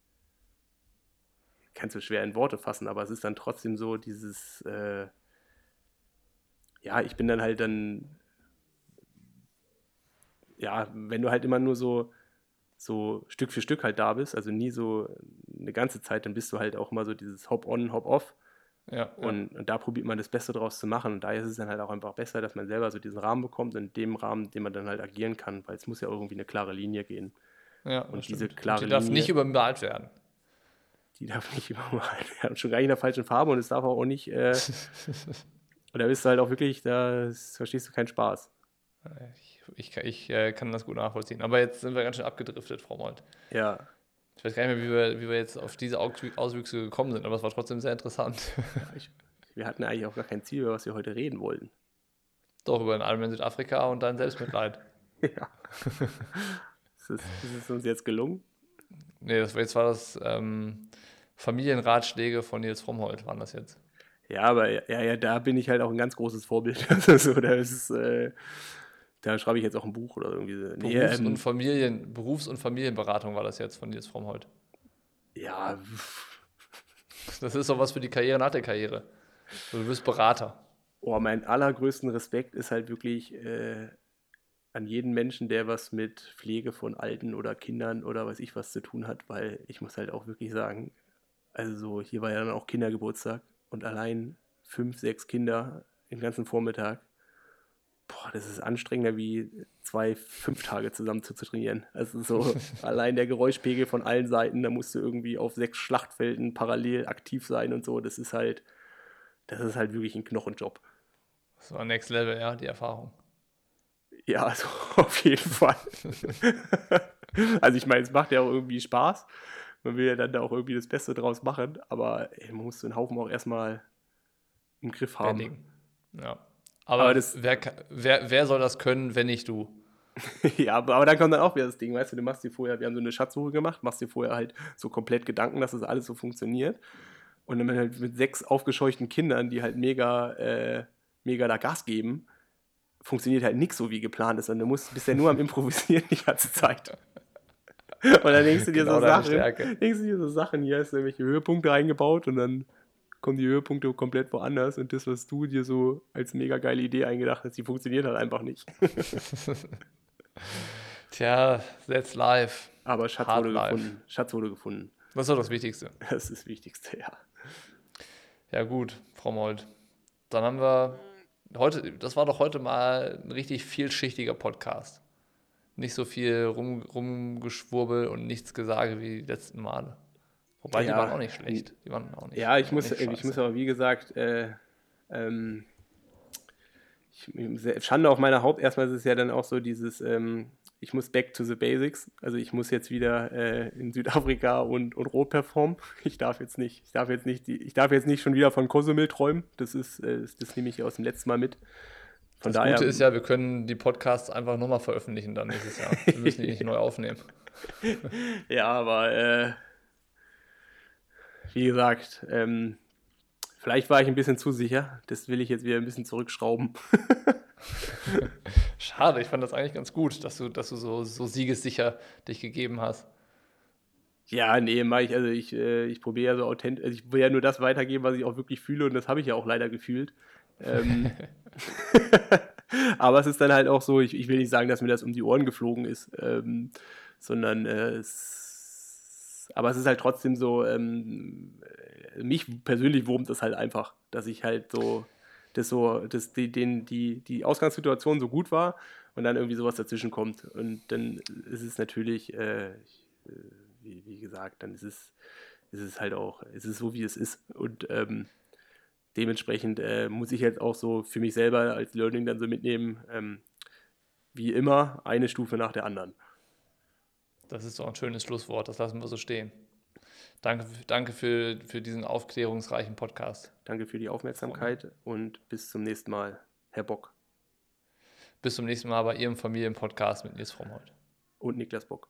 kannst du schwer in Worte fassen, aber es ist dann trotzdem so dieses, äh, ja, ich bin dann halt dann, ja, wenn du halt immer nur so, so Stück für Stück halt da bist, also nie so eine ganze Zeit, dann bist du halt auch immer so dieses Hop-on, Hop-off. Ja, und, ja. und, da probiert man das Beste draus zu machen. Und daher ist es dann halt auch einfach besser, dass man selber so diesen Rahmen bekommt, in dem Rahmen, den man dann halt agieren kann, weil es muss ja irgendwie eine klare Linie gehen. Ja, und diese klare und die darf Linie, nicht übermalt werden. Die darf nicht übermalt werden. Schon gar nicht in der falschen Farbe und es darf auch nicht. Äh, und da bist du halt auch wirklich, da verstehst du keinen Spaß. Ich, ich, ich äh, kann das gut nachvollziehen. Aber jetzt sind wir ganz schön abgedriftet, Frau Molt. Ja. Ich weiß gar nicht mehr, wie wir, wie wir jetzt auf diese Auswüchse gekommen sind, aber es war trotzdem sehr interessant. ich, wir hatten eigentlich auch gar kein Ziel, über was wir heute reden wollten. Doch, über den Alm in Südafrika und dein Selbstmitleid. ja. ist, es, ist es uns jetzt gelungen? Nee, das war, jetzt war das ähm, Familienratschläge von Nils Fromhold, waren das jetzt. Ja, aber ja, ja, da bin ich halt auch ein ganz großes Vorbild. Also, da ist, äh, da schreibe ich jetzt auch ein Buch oder irgendwie. Nee, Berufs- ähm, und Familien, Berufs- und Familienberatung war das jetzt von Nils Frommholt. Ja. Das ist doch was für die Karriere nach der Karriere. Du wirst Berater. Oh, mein allergrößten Respekt ist halt wirklich äh, an jeden Menschen, der was mit Pflege von Alten oder Kindern oder weiß ich was zu tun hat, weil ich muss halt auch wirklich sagen, also so, hier war ja dann auch Kindergeburtstag und allein fünf, sechs Kinder den ganzen Vormittag boah, das ist anstrengender wie zwei, fünf Tage zusammen zu, trainieren. Also so allein der Geräuschpegel von allen Seiten, da musst du irgendwie auf sechs Schlachtfelden parallel aktiv sein und so. Das ist halt, das ist halt wirklich ein Knochenjob. Das war Next Level, ja, die Erfahrung. Ja, also auf jeden Fall. also ich meine, es macht ja auch irgendwie Spaß. Man will ja dann da auch irgendwie das Beste draus machen, aber ey, man muss den Haufen auch erstmal im Griff haben. Bending. Ja. Aber, aber das, wer, wer, wer soll das können, wenn nicht du? ja, aber, aber dann kommt dann auch wieder das Ding, weißt du, du machst dir vorher, wir haben so eine Schatzsuche gemacht, machst dir vorher halt so komplett Gedanken, dass das alles so funktioniert. Und dann halt mit sechs aufgescheuchten Kindern, die halt mega, äh, mega da Gas geben, funktioniert halt nichts so wie geplant ist. Und du musst, bist ja nur am Improvisieren die ganze Zeit. Und dann denkst du dir genau so Sachen, denkst du dir so Sachen, hier hast du irgendwelche Höhepunkte eingebaut und dann kommen die Höhepunkte komplett woanders und das, was du dir so als mega geile Idee eingedacht hast, die funktioniert halt einfach nicht. Tja, that's life. Aber Schatz Hard wurde life. gefunden. Schatz wurde gefunden. Das ist doch das Wichtigste. Das ist das Wichtigste, ja. Ja, gut, Frau Mold. Dann haben wir heute, das war doch heute mal ein richtig vielschichtiger Podcast. Nicht so viel rum, rumgeschwurbel und nichts gesagt wie die letzten Male. Wobei Ja. die waren auch nicht schlecht. Die waren auch nicht, Ja, ich muss, ich scheiße. muss aber, wie gesagt, äh, ähm, ich, Schande auf meiner Haupt. Erstmal ist es ja dann auch so dieses, ähm, ich muss back to the basics. Also ich muss jetzt wieder äh, in Südafrika und, und rot performen. Ich darf jetzt nicht, ich darf jetzt nicht, die, ich darf jetzt nicht schon wieder von Kosumil träumen. Das ist, äh, das, das nehme ich aus dem letzten Mal mit. Von das daher, Gute ist ja, wir können die Podcasts einfach nochmal veröffentlichen dann nächstes Jahr. Wir müssen die nicht neu aufnehmen. Ja, aber äh, wie gesagt, ähm, vielleicht war ich ein bisschen zu sicher. Das will ich jetzt wieder ein bisschen zurückschrauben. Schade, ich fand das eigentlich ganz gut, dass du, dass du so, so siegessicher dich gegeben hast. Ja, nee, mach ich, also ich, äh, ich probiere ja so authentisch, also ich will ja nur das weitergeben, was ich auch wirklich fühle und das habe ich ja auch leider gefühlt. Ähm, aber es ist dann halt auch so, ich, ich will nicht sagen, dass mir das um die Ohren geflogen ist, ähm, sondern äh, es, aber es ist halt trotzdem so, ähm, äh, mich persönlich wurmt das halt einfach, dass ich halt so, das so, dass die, den, die, die Ausgangssituation so gut war und dann irgendwie sowas dazwischen kommt. Und dann ist es natürlich, äh, äh, wie, wie gesagt, dann ist es, ist es halt auch, ist es so, wie es ist. Und ähm, dementsprechend äh, muss ich jetzt auch so für mich selber als Learning dann so mitnehmen, ähm, wie immer, eine Stufe nach der anderen. Das ist doch ein schönes Schlusswort, das lassen wir so stehen. Danke, danke für, für diesen aufklärungsreichen Podcast. Danke für die Aufmerksamkeit und bis zum nächsten Mal, Herr Bock Bis zum nächsten Mal bei Ihrem Familienpodcast mit Nils Frommholt. und Niklas Bock.